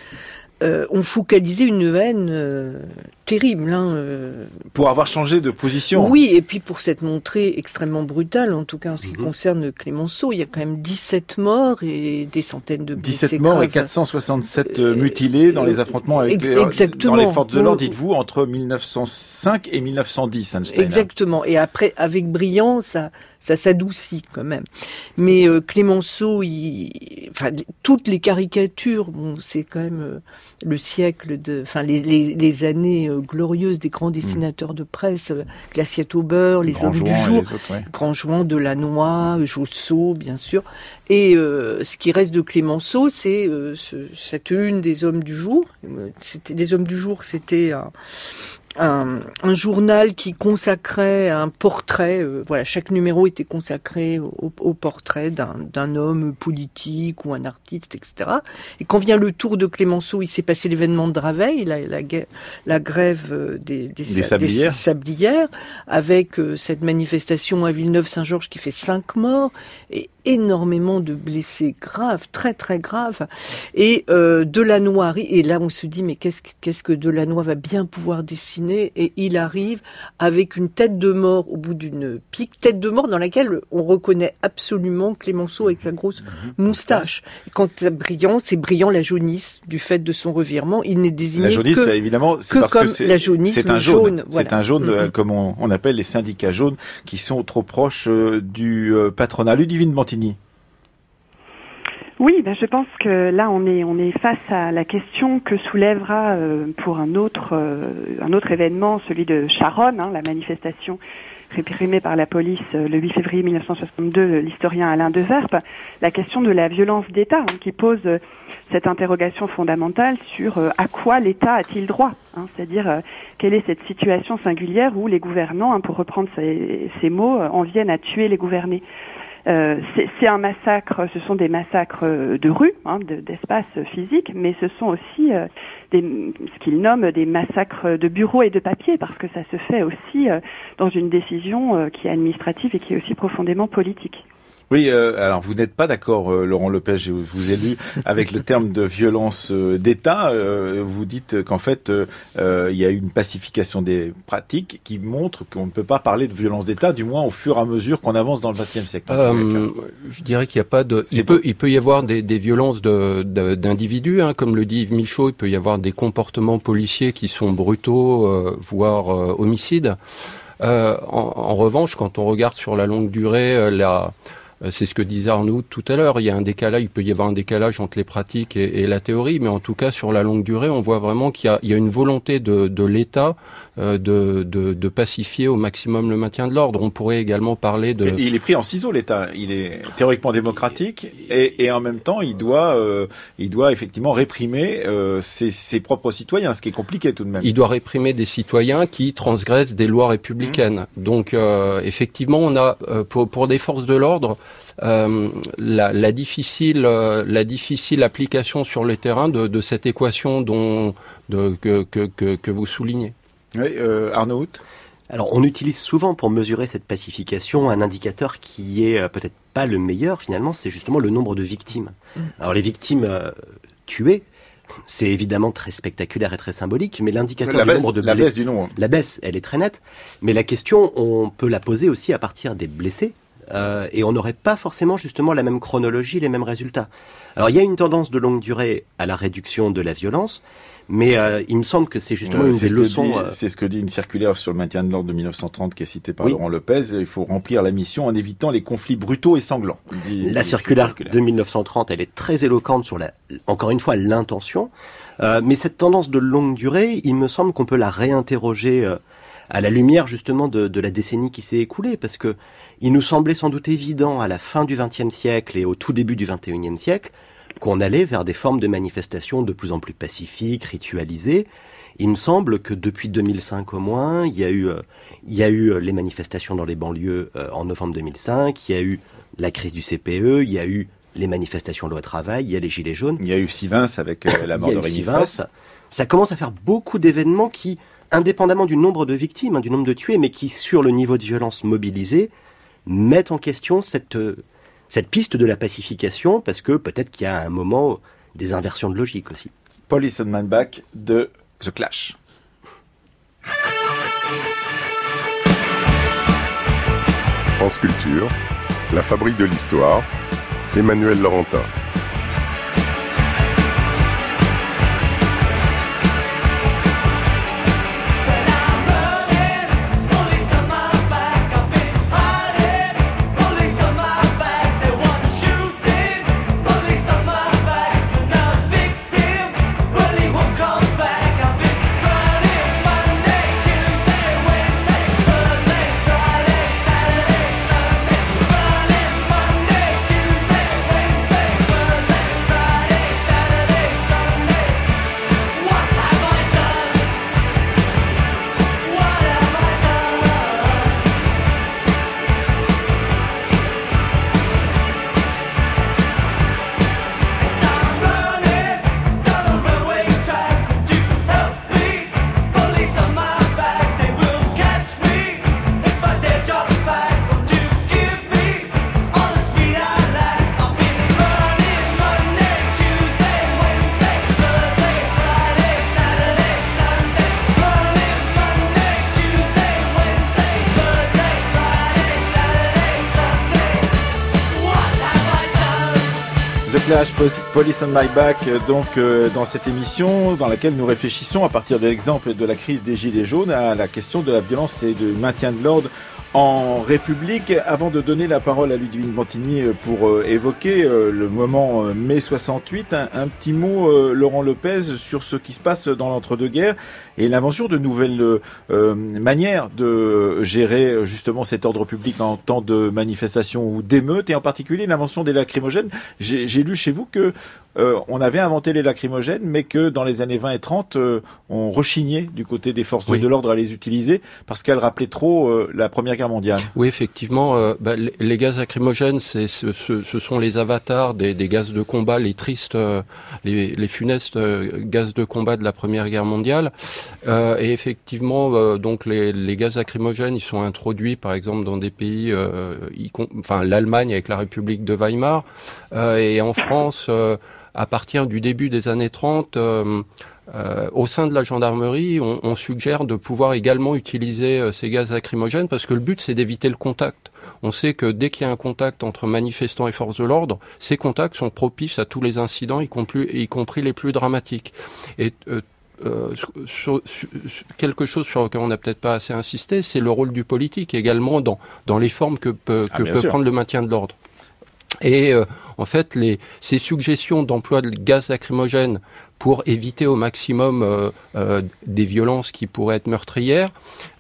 euh, ont focalisé une haine euh, terrible. Hein, euh. Pour avoir changé de position. Oui, et puis pour s'être montré extrêmement brutal, en tout cas en ce qui mhm. concerne Clémenceau. Il y a quand même 17 morts et des centaines de blessés 17 morts et 467 euh, mutilés dans les affrontements avec les, dans les forces de l'ordre, dites-vous, entre 1905 et 1910, Einstein. Exactement. Et après, avec Briand, ça ça s'adoucit quand même. Mais euh, Clémenceau, il, enfin, toutes les caricatures, bon, c'est quand même euh, le siècle de, enfin, les, les, les années euh, glorieuses des grands dessinateurs de presse, Glaciette au beurre, les hommes du jour, Grand Jouan, Delanois, Jousseau, bien sûr. Et ce qui reste de Clémenceau, c'est cette une des hommes du jour. C'était des hommes du jour, c'était un, un, journal qui consacrait un portrait, euh, voilà, chaque numéro était consacré au, au portrait d'un homme politique ou un artiste, etc. Et quand vient le tour de Clémenceau, il s'est passé l'événement de Draveil, la, la, la grève euh, des, des, sablières. avec euh, cette manifestation à Villeneuve-Saint-Georges qui fait cinq morts, et énormément de blessés graves, très très graves, et euh, Delannoy et là on se dit mais qu'est-ce qu'est-ce que Delannoy va bien pouvoir dessiner, et il arrive avec une tête de mort au bout d'une pique, tête de mort dans laquelle on reconnaît absolument Clémenceau avec sa grosse mhm. moustache. Quand c'est brillant, c'est brillant la jaunisse du fait de son revirement, il n'est désigné la jaunisse, que, évidemment, que parce comme que la jaunisse, c'est un jaune, c'est un jaune mhm. comme on, appelle les syndicats jaunes qui sont trop proches euh, du euh, patronat. Ludivine oui, ben je pense que là on est face à la question que soulèvera euh, pour un autre euh, un autre événement, celui de Charonne, hein, la manifestation réprimée par la police euh, le 8 février 1962, l'historien Alain Deverpe, la question de la violence d'État hein, qui pose cette interrogation fondamentale sur à quoi l'État a-t-il droit, hein, c'est-à-dire quelle est cette situation singulière où les gouvernants, pour reprendre ces mots, en viennent à tuer les gouvernés. Euh, c'est un massacre, ce sont des massacres de rue, hein, d'espace physique, mais ce sont aussi euh, ce qu'ils nomment des massacres de bureaux et de papier, parce que ça se fait aussi euh, dans une décision qui est administrative et qui est aussi profondément politique. Oui, euh, alors vous n'êtes pas d'accord, euh, Laurent Lopez, je vous ai lu, avec le terme de violence euh, d'État. vous dites qu'en fait, il y a une pacification des pratiques qui montre qu'on ne peut pas parler de violence d'État, du moins au fur et à mesure qu'on avance dans le XXe siècle. je dirais qu'il n'y a pas de... Il peut, il peut y avoir des, des violences d'individus, de, hein, comme le dit Yves Michaud, il peut y avoir des comportements policiers qui sont brutaux, voire homicides. En, en, revanche, quand on regarde sur la longue durée, la euh, c'est ce que disait Arnaud tout à l'heure. Il y a un décalage, il peut y avoir un décalage entre les pratiques et, la théorie, mais en tout cas sur la longue durée, on voit vraiment qu'il y, a une volonté de, l'État euh, de, pacifier au maximum le maintien de l'ordre. On pourrait également parler de. il est pris en ciseaux l'État. Il est théoriquement démocratique et, en même temps il doit euh, il doit effectivement réprimer ses, propres citoyens, ce qui est compliqué tout de même. Il doit réprimer des citoyens qui transgressent des lois républicaines. Mmh. Donc effectivement, on a pour, pour des forces de l'ordre euh, la, difficile, euh, la difficile application sur le terrain de, cette équation dont, que, que, vous soulignez. Oui, euh, Arnaud alors, on utilise souvent pour mesurer cette pacification un indicateur qui est peut-être pas le meilleur finalement, c'est justement le nombre de victimes. Mm. Alors, les victimes tuées, c'est évidemment très spectaculaire et très symbolique, mais l'indicateur du nombre de blessés, la baisse du nombre, la baisse, elle est très nette. Mais la question, on peut la poser aussi à partir des blessés. Euh, et on n'aurait pas forcément justement la même chronologie, les mêmes résultats. Alors il y a une tendance de longue durée à la réduction de la violence, mais euh, il me semble que c'est justement une des leçons. Euh, c'est ce que dit une circulaire sur le maintien de l'ordre de 1930 qui est citée par Laurent Lopez. Il faut remplir la mission en évitant les conflits brutaux et sanglants. la circulaire, de 1930, elle est très éloquente sur la, encore une fois, l'intention. mais cette tendance de longue durée, il me semble qu'on peut la réinterroger à la lumière justement de, de la décennie qui s'est écoulée, parce que il nous semblait sans doute évident à la fin du XXe siècle et au tout début du XXIe siècle qu'on allait vers des formes de manifestations de plus en plus pacifiques, ritualisées. Il me semble que depuis 2005 au moins, il y a eu, euh, il y a eu euh, les manifestations dans les banlieues euh, en novembre 2005, il y a eu la crise du CPE, il y a eu les manifestations loi travail, il y a les gilets jaunes. Il y a eu Sivins avec la mort de Rémi Ça commence à faire beaucoup d'événements qui, indépendamment du nombre de victimes, hein, du nombre de tués, mais qui, sur le niveau de violence mobilisé, mettent en question euh, cette, piste de la pacification, parce que peut-être qu'il y a un moment des inversions de logique aussi. Police Paul Issenmanbach de The Clash. France Culture, la fabrique de l'histoire, Emmanuel Laurentin. Police on My Back, euh, donc euh, dans cette émission dans laquelle nous réfléchissons à partir de l'exemple de la crise des Gilets jaunes à la question de la violence et du maintien de l'ordre en République. Avant de donner la parole à Ludivine euh, pour euh, évoquer euh, le moment mai 68, un, petit mot, Laurent Lopez, sur ce qui se passe dans l'entre-deux-guerres et l'invention de nouvelles manières de gérer justement cet ordre public en temps de manifestation ou d'émeute, et en particulier l'invention des lacrymogènes. J'ai lu chez vous que on avait inventé les lacrymogènes, mais que dans les années 20 et 30, on rechignait du côté des forces de l'ordre à les utiliser parce qu'elles rappelaient trop la Première Guerre Oui, effectivement, euh, bah, les, gaz lacrymogènes, c'est, ce, ce, sont les avatars des, des, gaz de combat, les tristes, euh, les, les, funestes euh, gaz de combat de la Première Guerre mondiale. et effectivement, donc les, les, gaz lacrymogènes, ils sont introduits, par exemple, dans des pays, enfin l'Allemagne avec la République de Weimar, et en France, à partir du début des années 30. Euh, au sein de la gendarmerie, on, on, suggère de pouvoir également utiliser euh, ces gaz lacrymogènes parce que le but c'est d'éviter le contact. On sait que dès qu'il y a un contact entre manifestants et forces de l'ordre, ces contacts sont propices à tous les incidents, y compris, y compris les plus dramatiques. Et euh, euh sur, quelque chose sur lequel on n'a peut-être pas assez insisté, c'est le rôle du politique également dans, dans les formes que peut, ah, prendre le maintien de l'ordre. Et en fait, les, ces suggestions d'emploi de gaz lacrymogène pour éviter au maximum euh, euh, des violences qui pourraient être meurtrières,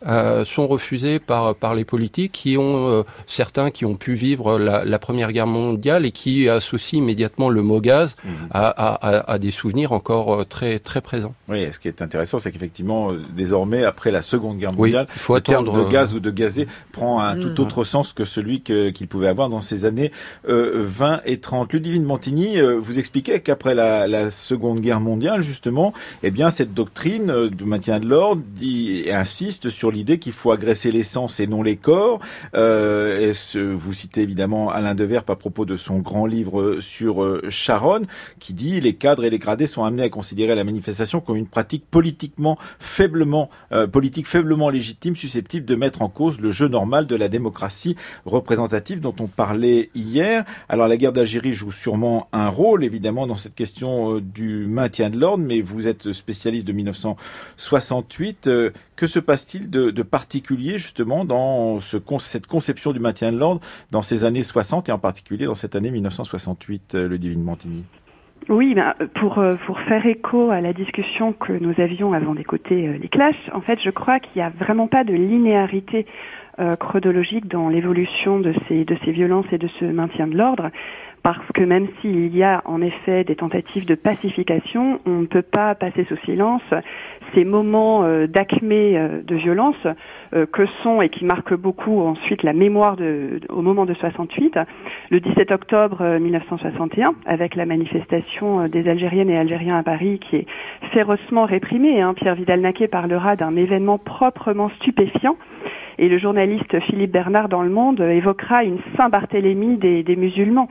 euh, sont refusées par, par les politiques qui ont, certains qui ont pu vivre la, la, Première Guerre mondiale et qui associent immédiatement le mot gaz mhm. à, à, à, des souvenirs encore très, très présents. Oui, ce qui est intéressant, c'est qu'effectivement, désormais, après la Seconde Guerre mondiale, il faut le terme de gaz ou de gazé prend un tout mhm. autre sens que celui qu'il pouvait avoir dans ces années 20 et 30. Ludivine Montigny, vous expliquait qu'après la, la Seconde Guerre mondiale, justement, eh bien, cette doctrine euh, du maintien de l'ordre insiste sur l'idée qu'il faut agresser l'essence et non les corps. Euh, vous citez évidemment Alain Devers à propos de son grand livre sur euh, Charonne, qui dit les cadres et les gradés sont amenés à considérer la manifestation comme une pratique politiquement faiblement, politique faiblement légitime, susceptible de mettre en cause le jeu normal de la démocratie représentative dont on parlait hier. Alors la guerre d'Algérie joue sûrement un rôle, évidemment, dans cette question du maintien de l'ordre, mais vous êtes spécialiste de 1968. Euh, que se passe-t-il de, particulier justement dans ce, cette conception du maintien de l'ordre dans ces années 60 et en particulier dans cette année 1968, euh, le Divine Montigny oui, ben, pour, euh, pour faire écho à la discussion que nous avions avant d'écouter les clashs, en fait, je crois qu'il n'y a vraiment pas de linéarité chronologique dans l'évolution de ces violences et de ce maintien de l'ordre parce que même s'il y a en effet des tentatives de pacification, on ne peut pas passer sous silence ces moments euh, d'acmé euh, de violence euh, que sont et qui marquent beaucoup ensuite la mémoire de, au moment de 68, le 17 octobre 1961, avec la manifestation des Algériennes et Algériens à Paris qui est férocement réprimée. Hein. Pierre Vidal-Naquet parlera d'un événement proprement stupéfiant Et le journaliste Philippe Bernard dans Le Monde évoquera une Saint-Barthélemy des, des, musulmans.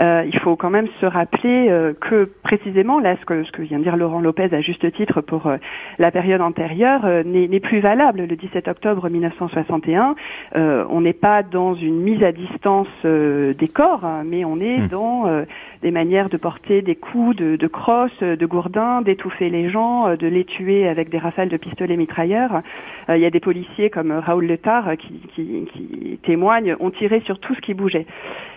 Euh, il faut quand même se rappeler euh, que précisément, là, ce que, ce que vient de dire Laurent Lopez à juste titre pour euh, la période antérieure euh, n'est plus valable. Le 17 octobre 1961, on n'est pas dans une mise à distance des corps, hein, mais on est mmh. dans des manières de porter des coups de, de crosse, de gourdin, d'étouffer les gens, de les tuer avec des rafales de pistolets mitrailleurs. Il y a des policiers comme Raoul Letard qui, qui, qui témoignent, ont tiré sur tout ce qui bougeait.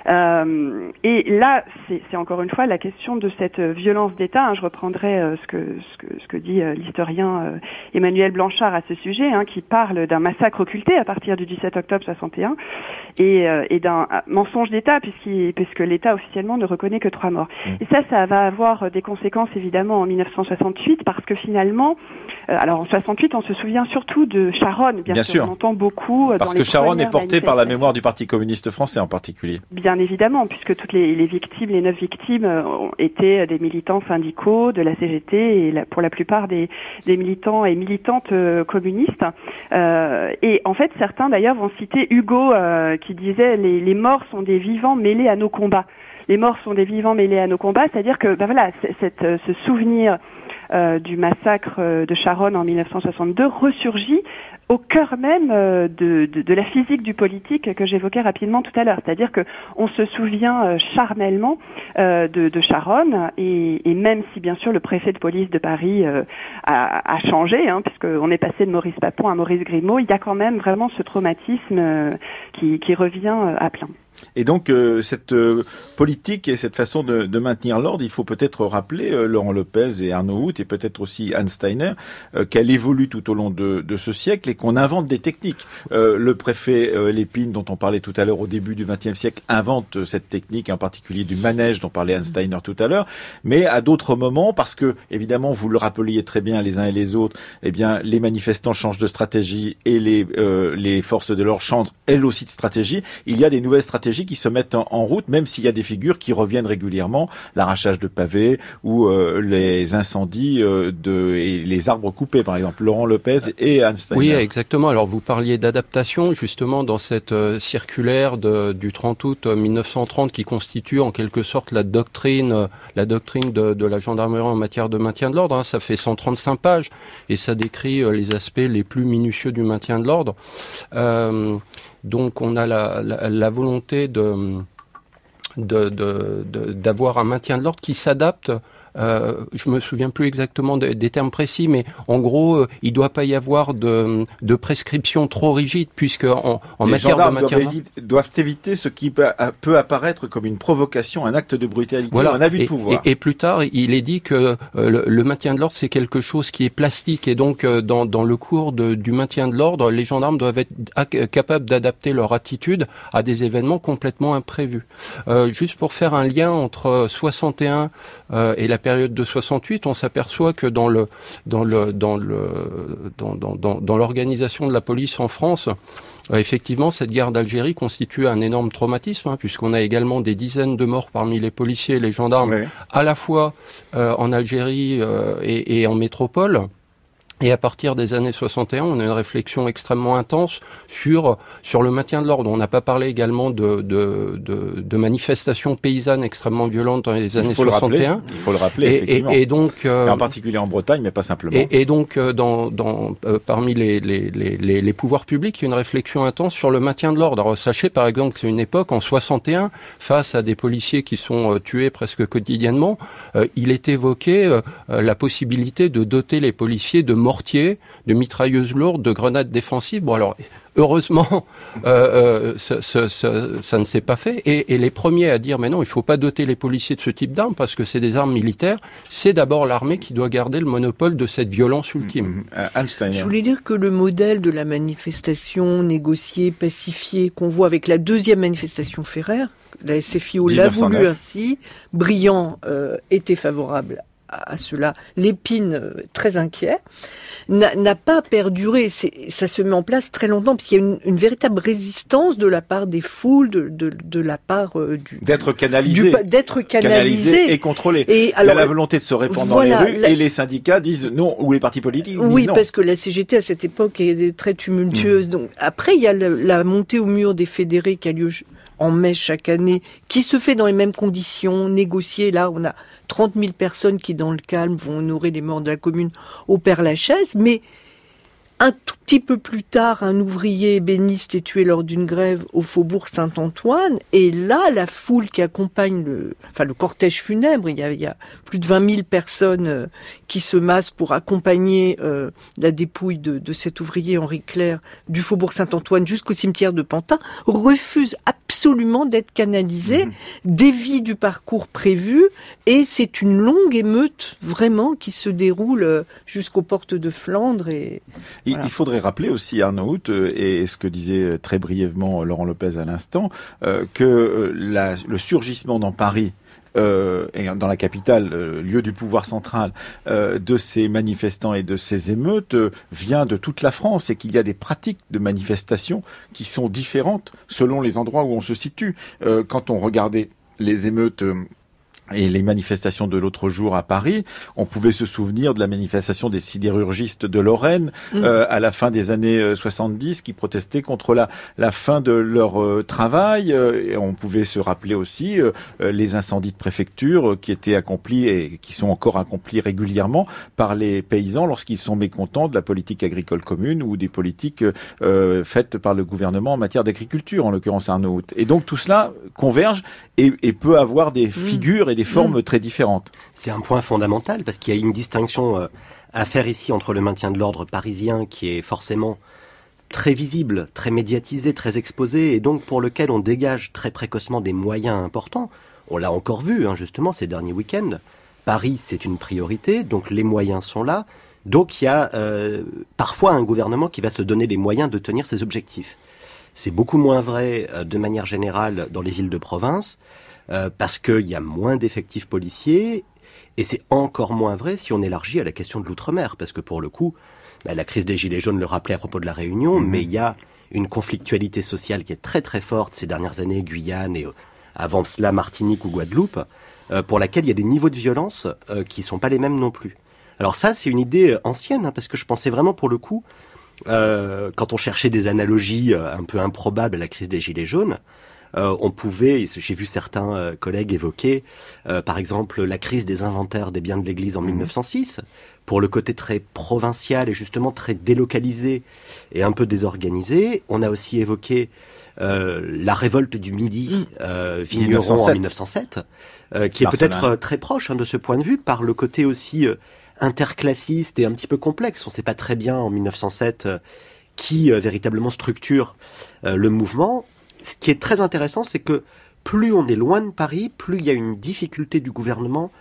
Euh, et là, c'est encore une fois la question de cette violence d'État. Hein. je reprendrai euh, ce, que, ce, que, ce, que, dit euh, l'historien euh, Emmanuel Blanchard à ce sujet, hein, qui parle d'un massacre occulté à partir du 17 octobre 61 et, et d'un mensonge d'État, puisque l'État officiellement ne reconnaît que trois morts. Mmh. Et ça, ça va avoir des conséquences évidemment en 1968, parce que finalement, alors en 68, on se souvient surtout de Sharon, bien, bien sûr. On entend beaucoup. Parce que Sharon est porté par la mémoire du Parti communiste français en particulier. Bien évidemment, puisque toutes les, les victimes, les neuf victimes, euh, ont été des militants syndicaux de la CGT et pour la plupart des, des militants et militantes euh, communistes. Euh, et en fait, certains d'ailleurs vont citer Hugo euh, qui disait les, les morts sont des vivants mêlés à nos combats. Les morts sont des vivants mêlés à nos combats, c'est-à-dire que ben voilà, cette, ce souvenir euh, du massacre de Sharon en 1962 ressurgit au cœur même euh, de, de, de, la physique du politique que j'évoquais rapidement tout à l'heure. C'est-à-dire que on se souvient euh, charnellement euh, de, de, Charonne et, et, même si bien sûr le préfet de police de Paris a, a, changé, hein, puisqu'on est passé de Maurice Papon à Maurice Grimaud, il y a quand même vraiment ce traumatisme qui, qui revient à plein. Et donc euh, cette euh, politique et cette façon de, de maintenir l'ordre, il faut peut-être rappeler euh, Laurent Lopez et Arnaud Hout et peut-être aussi Anne Steiner qu'elle évolue tout au long de, de ce siècle et qu'on invente des techniques. le préfet Lépine, dont on parlait tout à l'heure au début du XXe siècle, invente cette technique, en particulier du manège dont parlait Anne Steiner tout à l'heure, mais à d'autres moments, parce que évidemment vous le rappeliez très bien les uns et les autres, eh bien les manifestants changent de stratégie et les les forces de l'ordre changent elles aussi de stratégie. Il y a des nouvelles stratégies qui se mettent en, route, même s'il y a des figures qui reviennent régulièrement, l'arrachage de pavés ou euh, les incendies euh, de, et les arbres coupés, par exemple. Laurent Lopez et Einstein. Oui, exactement. Alors vous parliez d'adaptation, justement, dans cette euh, circulaire de, du 30 août 1930 qui constitue en quelque sorte la doctrine, la doctrine de, de la gendarmerie en matière de maintien de l'ordre. Hein. Ça fait 135 pages et ça décrit les aspects les plus minutieux du maintien de l'ordre. Euh, donc on a la, volonté d'avoir un maintien de l'ordre qui s'adapte euh, je me souviens plus exactement des, des termes précis, mais en gros, euh, il doit pas y avoir de, de prescription trop rigide, puisque en, en matière de matière doivent, doivent, éviter ce qui peut, peut, apparaître comme une provocation, un acte de brutalité, voilà. un abus de pouvoir. Et, et, plus tard, il est dit que euh, le, le, maintien de l'ordre, c'est quelque chose qui est plastique, et donc euh, dans, dans le cours de, du maintien de l'ordre, les gendarmes doivent être capables d'adapter leur attitude à des événements complètement imprévus. Euh, juste pour faire un lien entre 61 et la période de 68, on s'aperçoit que dans le dans le dans le dans, dans, dans l'organisation de la police en France, euh, effectivement, cette guerre d'Algérie constitue un énorme traumatisme, hein, puisqu'on a également des dizaines de morts parmi les policiers et les gendarmes, oui. à la fois euh, en Algérie euh, et, et en métropole. Et à partir des années 61, on a une réflexion extrêmement intense sur sur le maintien de l'ordre. On n'a pas parlé également de, de, de, de, manifestations paysannes extrêmement violentes dans les années il 61. il faut le rappeler, et, effectivement. Et, et donc, euh, en particulier en Bretagne, mais pas simplement. Et, et donc, euh, dans, dans, euh, parmi les, les, les, les, pouvoirs publics, il y a une réflexion intense sur le maintien de l'ordre. Alors, sachez par exemple que c'est une époque, en 61, face à des policiers qui sont euh, tués presque quotidiennement, euh, il est évoqué euh, la possibilité de doter les policiers de mortiers, de mitrailleuses lourdes, de grenades défensives. Bon, alors, heureusement, euh, euh, ça, ça, ça, ça, ne s'est pas fait. Et, et, les premiers à dire, mais non, il ne faut pas doter les policiers de ce type d'armes parce que c'est des armes militaires. C'est d'abord l'armée qui doit garder le monopole de cette violence ultime. Mmh, mmh. Je voulais dire que le modèle de la manifestation négociée, pacifiée, qu'on voit avec la deuxième manifestation Ferrer, la SFIO l'a voulu ainsi, euh, était favorable à, cela. Lépine, euh, très inquiet, n'a pas perduré. Ça se met en place très longtemps, puisqu'il y a une, véritable résistance de la part des foules, de, de, la part euh, du... D'être canalisé. D'être canalisé. et contrôlé. Et il y a la volonté de se répandre dans les rues, et les syndicats disent non, ou les partis politiques disent oui, parce que la CGT, à cette époque, est très tumultueuse. Hmm. Donc, après, il y a la montée au mur des fédérés qui a lieu en mai chaque année, qui se fait dans les mêmes conditions, négocié. Là, on a 30 000 personnes qui, dans le calme, vont honorer les morts de la commune au Père-Lachaise, mais un tout petit peu plus tard, un ouvrier ébéniste est tué lors d'une grève au faubourg Saint-Antoine. Et là, la foule qui accompagne le, enfin, le cortège funèbre, il y a, plus de 20 000 personnes euh, qui se massent pour accompagner euh, la dépouille de, cet ouvrier Henri Claire du faubourg Saint-Antoine jusqu'au cimetière de Pantin, refuse absolument d'être canalisé, mmh. dévie du parcours prévu. Et c'est une longue émeute vraiment qui se déroule euh, jusqu'aux portes de Flandre. Et, il, faudrait rappeler aussi, Arnaud, euh, et ce que disait euh, très brièvement euh, Laurent Lopez à l'instant, que le surgissement dans Paris et dans la capitale, lieu du pouvoir central, de ces manifestants et de ces émeutes vient de toute la France et qu'il y a des pratiques de manifestation qui sont différentes selon les endroits où on se situe. quand on regardait les émeutes et les manifestations de l'autre jour à Paris, on pouvait se souvenir de la manifestation des sidérurgistes de Lorraine mm. euh, à la fin des années 70 euh, qui protestaient contre la, la fin de leur euh, travail. et on pouvait se rappeler aussi les incendies de préfecture qui étaient accomplis et qui sont encore accomplis régulièrement par les paysans lorsqu'ils sont mécontents de la politique agricole commune ou des politiques faites par le gouvernement en matière d'agriculture, en l'occurrence Arnaud. Et donc tout cela converge et, et peut avoir des mm. figures des formes mm. très différentes. C'est un point fondamental parce qu'il y a une distinction euh, à faire ici entre le maintien de l'ordre parisien qui est forcément très visible, très médiatisé, très exposé et donc pour lequel on dégage très précocement des moyens importants. On l'a encore vu hein, justement ces derniers week-ends. Paris, c'est une priorité, donc les moyens sont là. Donc il y a euh, parfois un gouvernement qui va se donner les moyens de tenir ses objectifs. C'est beaucoup moins vrai euh, de manière générale dans les villes de province. Euh, parce qu'il y a moins d'effectifs policiers, et c'est encore moins vrai si on élargit à la question de l'outre-mer, parce que pour le coup, bah, la crise des Gilets jaunes le rappelait à propos de la Réunion, mhm. mais il y a une conflictualité sociale qui est très très forte ces dernières années, Guyane et euh, avant cela Martinique ou Guadeloupe, euh, pour laquelle il y a des niveaux de violence qui ne sont pas les mêmes non plus. Alors ça, c'est une idée ancienne, hein, parce que je pensais vraiment pour le coup, quand on cherchait des analogies un peu improbables à la crise des Gilets jaunes, euh, on pouvait, j'ai vu certains euh, collègues évoquer, euh, par exemple, la crise des inventaires des biens de l'Église en 1906, mhm. pour le côté très provincial et justement très délocalisé et un peu désorganisé. On a aussi évoqué la révolte du Midi, mm. vigneron en 1907, qui est peut-être très proche hein, de ce point de vue par le côté aussi interclassiste et un petit peu complexe. On ne sait pas très bien en 1907 qui véritablement structure le mouvement ce qui est très intéressant, c'est que plus on est loin de Paris, plus il y a une difficulté du gouvernement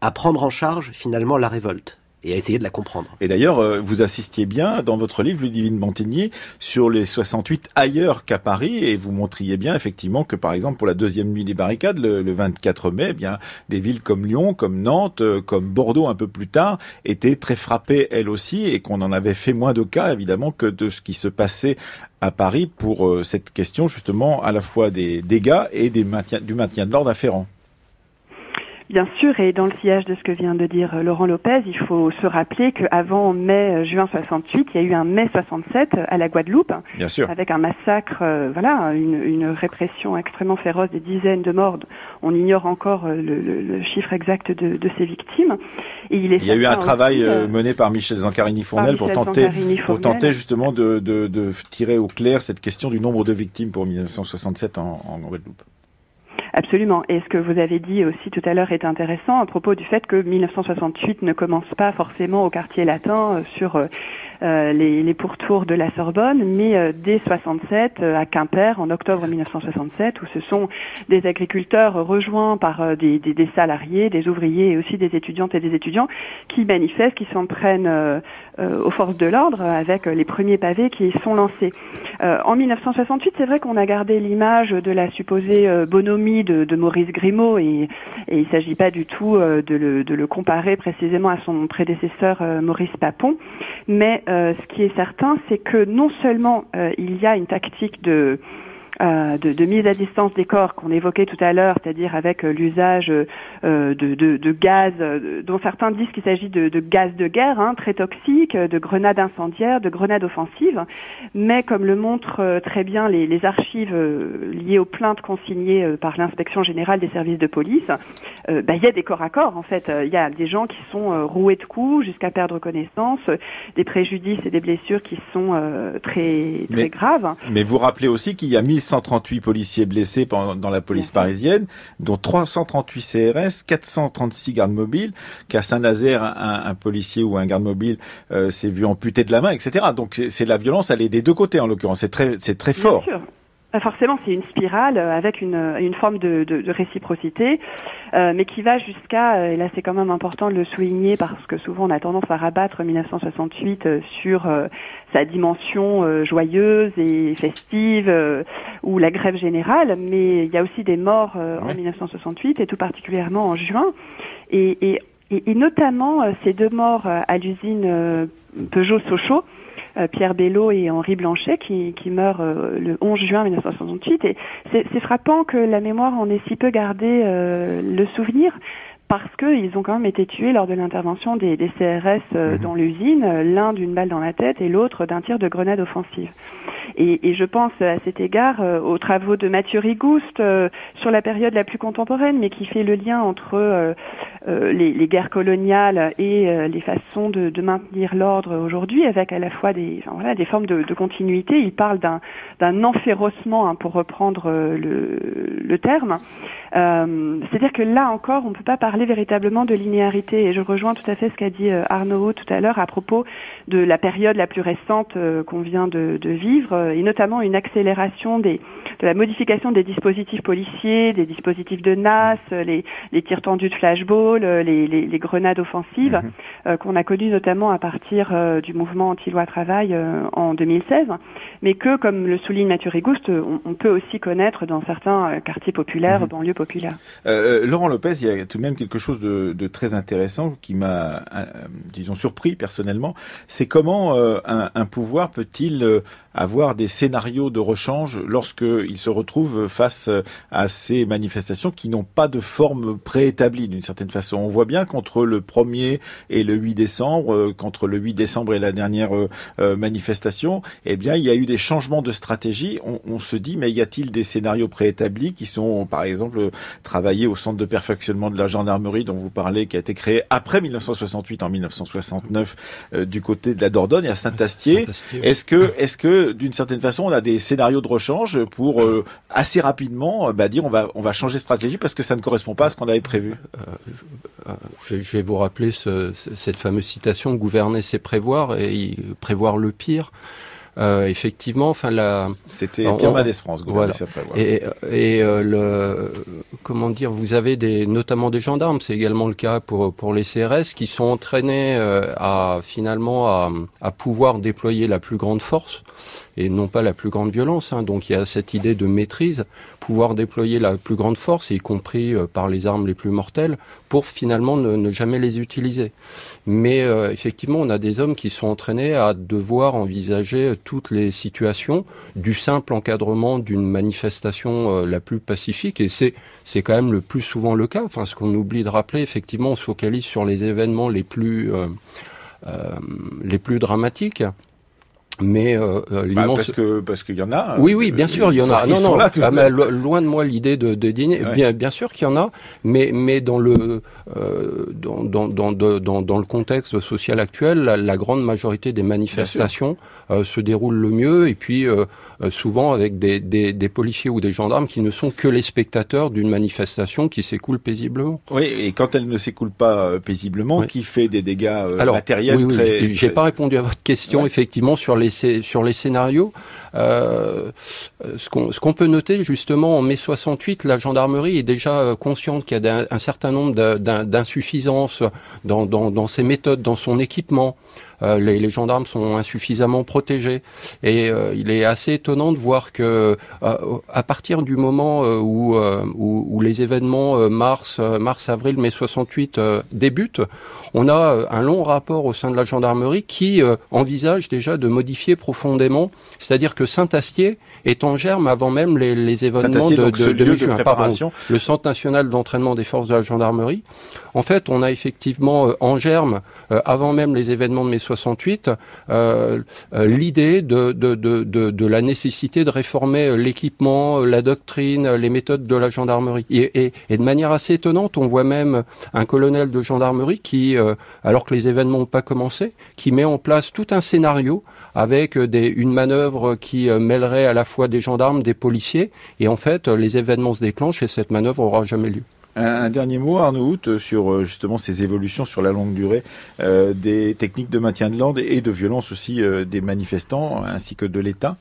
à prendre en charge finalement la révolte et à essayer de la comprendre. Et d'ailleurs, euh, vous assistiez bien dans votre livre, Ludivine Montigny, sur les 68 ailleurs qu'à Paris, et vous montriez bien effectivement que, par exemple, pour la deuxième nuit des barricades, le, 24 mai, eh bien des villes comme Lyon, comme Nantes, euh, comme Bordeaux un peu plus tard, étaient très frappées elles aussi, et qu'on en avait fait moins de cas, évidemment, que de ce qui se passait à Paris pour euh, cette question justement à la fois des dégâts et du maintien de l'ordre afférent. Bien sûr, et dans le sillage de ce que vient de dire euh, Laurent Lopez, il faut se rappeler qu'avant mai-juin euh, 68, il y a eu un mai 67 à la Guadeloupe, Bien sûr. avec un massacre, euh, voilà, une, une, répression extrêmement féroce, des dizaines de morts. On ignore encore le, le, chiffre exact de, de, ces victimes. Et il, est il y a eu un travail mené par Michel Zancarini-Fournel pour tenter, pour tenter justement de, de, de, tirer au clair cette question du nombre de victimes pour 1967 en, en Guadeloupe. Absolument. Et ce que vous avez dit aussi tout à l'heure est intéressant à propos du fait que 1968 ne commence pas forcément au quartier latin euh, sur euh, euh, les, les, pourtours de la Sorbonne, mais dès 67 à Quimper en octobre 1967, où ce sont des agriculteurs rejoints par des, des, des, salariés, des ouvriers et aussi des étudiantes et des étudiants qui manifestent, qui s'en prennent aux forces de l'ordre avec les premiers pavés qui sont lancés. en 1968, c'est vrai qu'on a gardé l'image de la supposée bonhomie de, Maurice Grimaud et, et il ne s'agit pas du tout de le, de, le, comparer précisément à son prédécesseur Maurice Papon. Mais ce qui est certain, c'est que non seulement il y a une tactique de euh, de, de, mise à distance des corps qu'on évoquait tout à l'heure, c'est-à-dire avec euh, l'usage euh, de, de, de, gaz, dont certains disent qu'il s'agit de, gaz de guerre, hein, très toxiques, de grenades incendiaires, de grenades offensives. Mais comme le montrent très bien les, les archives liées aux plaintes consignées par l'inspection générale des services de police, bah, il y a des corps à corps en fait. Il y a des gens qui sont roués de coups jusqu'à perdre connaissance, des préjudices et des blessures qui sont très, très graves. Mais vous rappelez aussi qu'il y a 1000 138 policiers blessés dans la police parisienne, dont 338 CRS, 436 gardes mobiles, qu'à Saint-Nazaire, un, policier ou un garde mobile euh, s'est vu amputé de la main, etc. Donc c'est la violence, elle est des deux côtés en l'occurrence. C'est très, c'est très fort. Forcément, c'est une spirale euh, avec une, une forme de, de, de réciprocité, euh, mais qui va jusqu'à, euh, et là c'est quand même important de le souligner parce que souvent on a tendance à rabattre 1968 sur sa dimension joyeuse et festive ou la grève générale, mais il y a aussi des morts en 1968 et tout particulièrement en juin, et, et, et notamment ces deux morts à l'usine Peugeot-Sochaux euh, Pierre Bello et Henri Blanchet qui, qui meurent euh, le 11 juin 1968. Et c'est frappant que la mémoire en ait si peu gardé euh, le souvenir parce qu'ils ont quand même été tués lors de l'intervention des, des, CRS mhm. dans l'usine, l'un d'une balle dans la tête et l'autre d'un tir de grenade offensive. Et, et, je pense à cet égard aux travaux de Mathieu Rigouste sur la période la plus contemporaine, mais qui fait le lien entre euh, les, les, guerres coloniales et euh, les façons de, de maintenir l'ordre aujourd'hui, avec à la fois des, enfin, voilà, des formes de, de, continuité. Il parle d'un, enferrossement, hein, pour reprendre euh, le, le terme. c'est-à-dire que là encore, on ne peut pas parler véritablement de linéarité. Et je rejoins tout à fait ce qu'a dit Arnaud tout à l'heure à propos de la période la plus récente qu'on vient de, de, vivre, et notamment une accélération des, de la modification des dispositifs policiers, des dispositifs de NAS, les, les tirs tendus de flashball, les, grenades offensives, mhm. euh, qu'on a connues notamment à partir euh, du mouvement anti-loi travail euh, en 2016, mais que, comme le souligne Mathieu Rigouste, on, peut aussi connaître dans certains quartiers populaires, mhm. banlieues populaires. Laurent Lopez, il y a tout de même quelque chose de, très intéressant qui m'a, disons, surpris personnellement, c'est comment un, pouvoir peut-il avoir des scénarios de rechange lorsqu'il se retrouve face à ces manifestations qui n'ont pas de forme préétablie d'une certaine façon? On voit bien qu'entre le 1er et le 8 décembre, euh, qu'entre le 8 décembre et la dernière euh, euh, manifestation, eh bien, il y a eu des changements de stratégie. On, se dit, mais y a-t-il des scénarios préétablis qui sont, par exemple, travaillés au centre de perfectionnement de la gendarmerie dont vous parlez, qui a été créé après 1968, en 1969, du côté de la Dordogne et à Saint-Astier. Est-ce que, est-ce que, d'une certaine façon, on a des scénarios de rechange pour assez rapidement bah, dire on va, on va changer de stratégie parce que ça ne correspond pas à ce qu'on avait prévu? Je, vais vous rappeler cette fameuse citation gouverner c'est prévoir et prévoir le pire. Euh, effectivement, enfin la. C'était Pierre Mendès France. Voilà. Et, et euh, le comment dire, vous avez des notamment des gendarmes, c'est également le cas pour pour les CRS qui sont entraînés euh, à finalement à, à pouvoir déployer la plus grande force et non pas la plus grande violence. Hein. Donc il y a cette idée de maîtrise, pouvoir déployer la plus grande force, y compris euh, par les armes les plus mortelles, pour finalement ne, jamais les utiliser. Mais euh, effectivement, on a des hommes qui sont entraînés à devoir envisager toutes les situations, du simple encadrement d'une manifestation euh, la plus pacifique, et c'est c'est quand même le plus souvent le cas. Enfin, ce qu'on oublie de rappeler, effectivement, on se focalise sur les événements les plus les plus dramatiques mais euh, euh bah, parce que parce qu'il y en a. Oui, oui, bien sûr, il y en a. Non, non, ah, loin de moi l'idée de, de dîner. Bien, bien sûr qu'il y en a, mais mais dans le euh, dans, dans, dans, dans, dans le contexte social actuel, la, grande majorité des manifestations euh, se déroulent le mieux, et puis euh, euh, souvent avec des, des, des policiers ou des gendarmes qui ne sont que les spectateurs d'une manifestation qui s'écoule paisiblement. Oui, et quand elle ne s'écoule pas paisiblement, qui fait des dégâts Alors, matériels oui, oui, J'ai pas répondu à votre question effectivement sur les sur les scénarios. Euh, ce qu'on peut noter justement en mai 68, la gendarmerie est déjà euh, consciente qu'il y a un, certain nombre d'insuffisances dans, ses méthodes, dans son équipement. Les, gendarmes sont insuffisamment protégés. Et il est assez étonnant de voir que à partir du moment où, où, les événements mars, mars, avril, mai 68 débutent, on a un long rapport au sein de la gendarmerie qui envisage déjà de modifier profondément, c'est-à-dire que Saint-Astier est en germe avant même les, événements de, de, de, le Centre national d'entraînement des forces de la gendarmerie. En fait, on a effectivement euh, en germe, euh, avant même les événements de mai 68, euh, l'idée de, la nécessité de réformer l'équipement, la doctrine, les méthodes de la gendarmerie. Et, de manière assez étonnante, on voit même un colonel de gendarmerie qui, alors que les événements n'ont pas commencé, qui met en place tout un scénario avec une manœuvre qui mêlerait à la fois des gendarmes, des policiers, et en fait, les événements se déclenchent et cette manœuvre aura jamais lieu. Un, dernier mot, Arnaud sur euh, justement ces évolutions sur la longue durée euh, des techniques de maintien de l'ordre et de violence aussi euh, des manifestants ainsi que de l'État.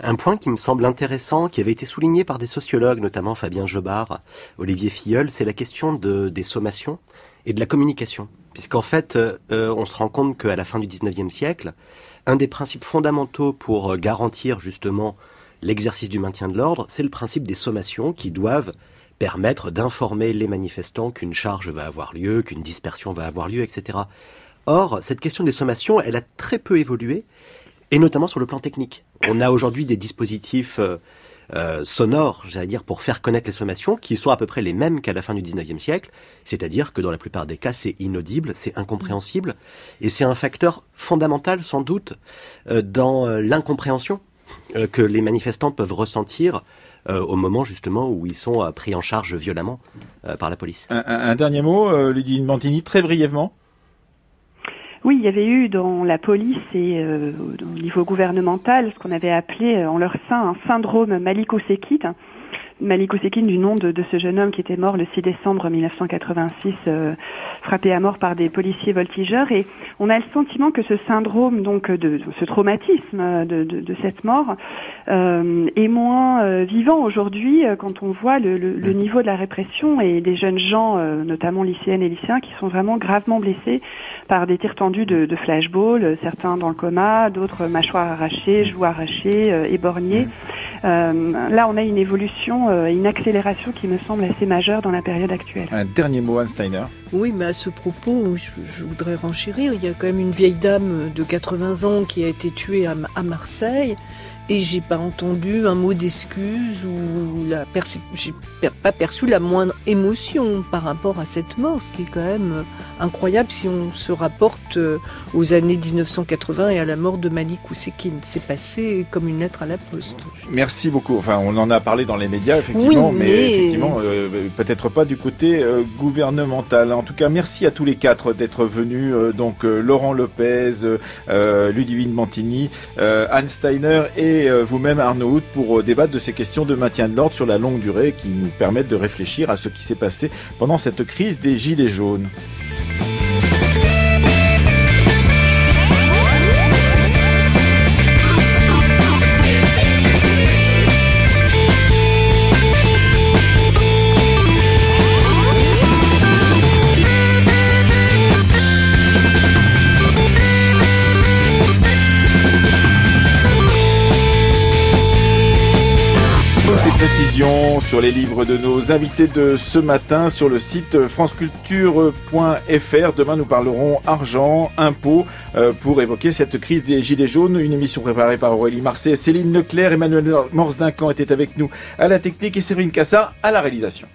Un point qui me semble intéressant, qui avait été souligné par des sociologues, notamment Fabien Jobard, Olivier Filleul, c'est la question de, des sommations et de la communication. Puisqu'en fait, on se rend compte qu'à la fin du 19e siècle, un des principes fondamentaux pour garantir justement l'exercice du maintien de l'ordre, c'est le principe des sommations qui doivent permettre d'informer les manifestants qu'une charge va avoir lieu, qu'une dispersion va avoir lieu, etc. Or, cette question des sommations, elle a très peu évolué, et notamment sur le plan technique. On a aujourd'hui des dispositifs euh, euh, sonores, j'allais dire, pour faire connaître les sommations, qui sont à peu près les mêmes qu'à la fin du 19e siècle, c'est-à-dire que dans la plupart des cas, c'est inaudible, c'est incompréhensible, et c'est un facteur fondamental, sans doute, euh, dans l'incompréhension que les manifestants peuvent ressentir euh, au moment justement où ils sont euh, pris en charge violemment euh, par la police. Un, dernier mot, Ludivine Mantini, très brièvement. Oui, il y avait eu dans la police et au niveau gouvernemental ce qu'on avait appelé en leur sein un syndrome Maliko-Sekit, Malik Ousekine du nom de, ce jeune homme qui était mort le 6 décembre 1986, euh, frappé à mort par des policiers voltigeurs. Et on a le sentiment que ce syndrome, donc de, ce traumatisme de, de cette mort, euh, est moins euh, vivant aujourd'hui quand on voit le, le, niveau de la répression et des jeunes gens, notamment lycéennes et lycéens, qui sont vraiment gravement blessés par des tirs tendus de, de flashball, certains dans le coma, d'autres mâchoires arrachées, joues arrachées, éborgnées. Là, on a une évolution euh, une accélération qui me semble assez majeure dans la période actuelle. Un dernier mot, Anne Steiner. Oui, mais à ce propos, je, voudrais renchérir. Il y a quand même une vieille dame de 80 ans qui a été tuée à Marseille et j'ai pas entendu un mot d'excuse ou la j'ai pas perçu la moindre émotion par rapport à cette mort, ce qui est quand même euh, incroyable si on se rapporte euh, aux années 1980 et à la mort de Malik Ousekine. C'est passé comme une lettre à la poste. Merci beaucoup. Enfin, on en a parlé dans les médias, effectivement, mais... effectivement, euh, peut-être pas du côté gouvernemental. En tout cas, merci à tous les quatre d'être venus. donc, Laurent Lopez, Ludivine Mantini, Anne Steiner et euh, vous-même Arnaud pour euh, débattre de ces questions de maintien de l'ordre sur la longue durée qui nous permettent de réfléchir à ce qui s'est passé pendant cette crise des Gilets jaunes. Sur les livres de nos invités de ce matin sur le site franceculture.fr. Demain, nous parlerons argent, impôts euh, pour évoquer cette crise des Gilets jaunes. Une émission préparée par Aurélie Marseille, Céline Leclerc, Emmanuel Morse-Duncan était avec nous à la technique et Séverine Cassa à la réalisation.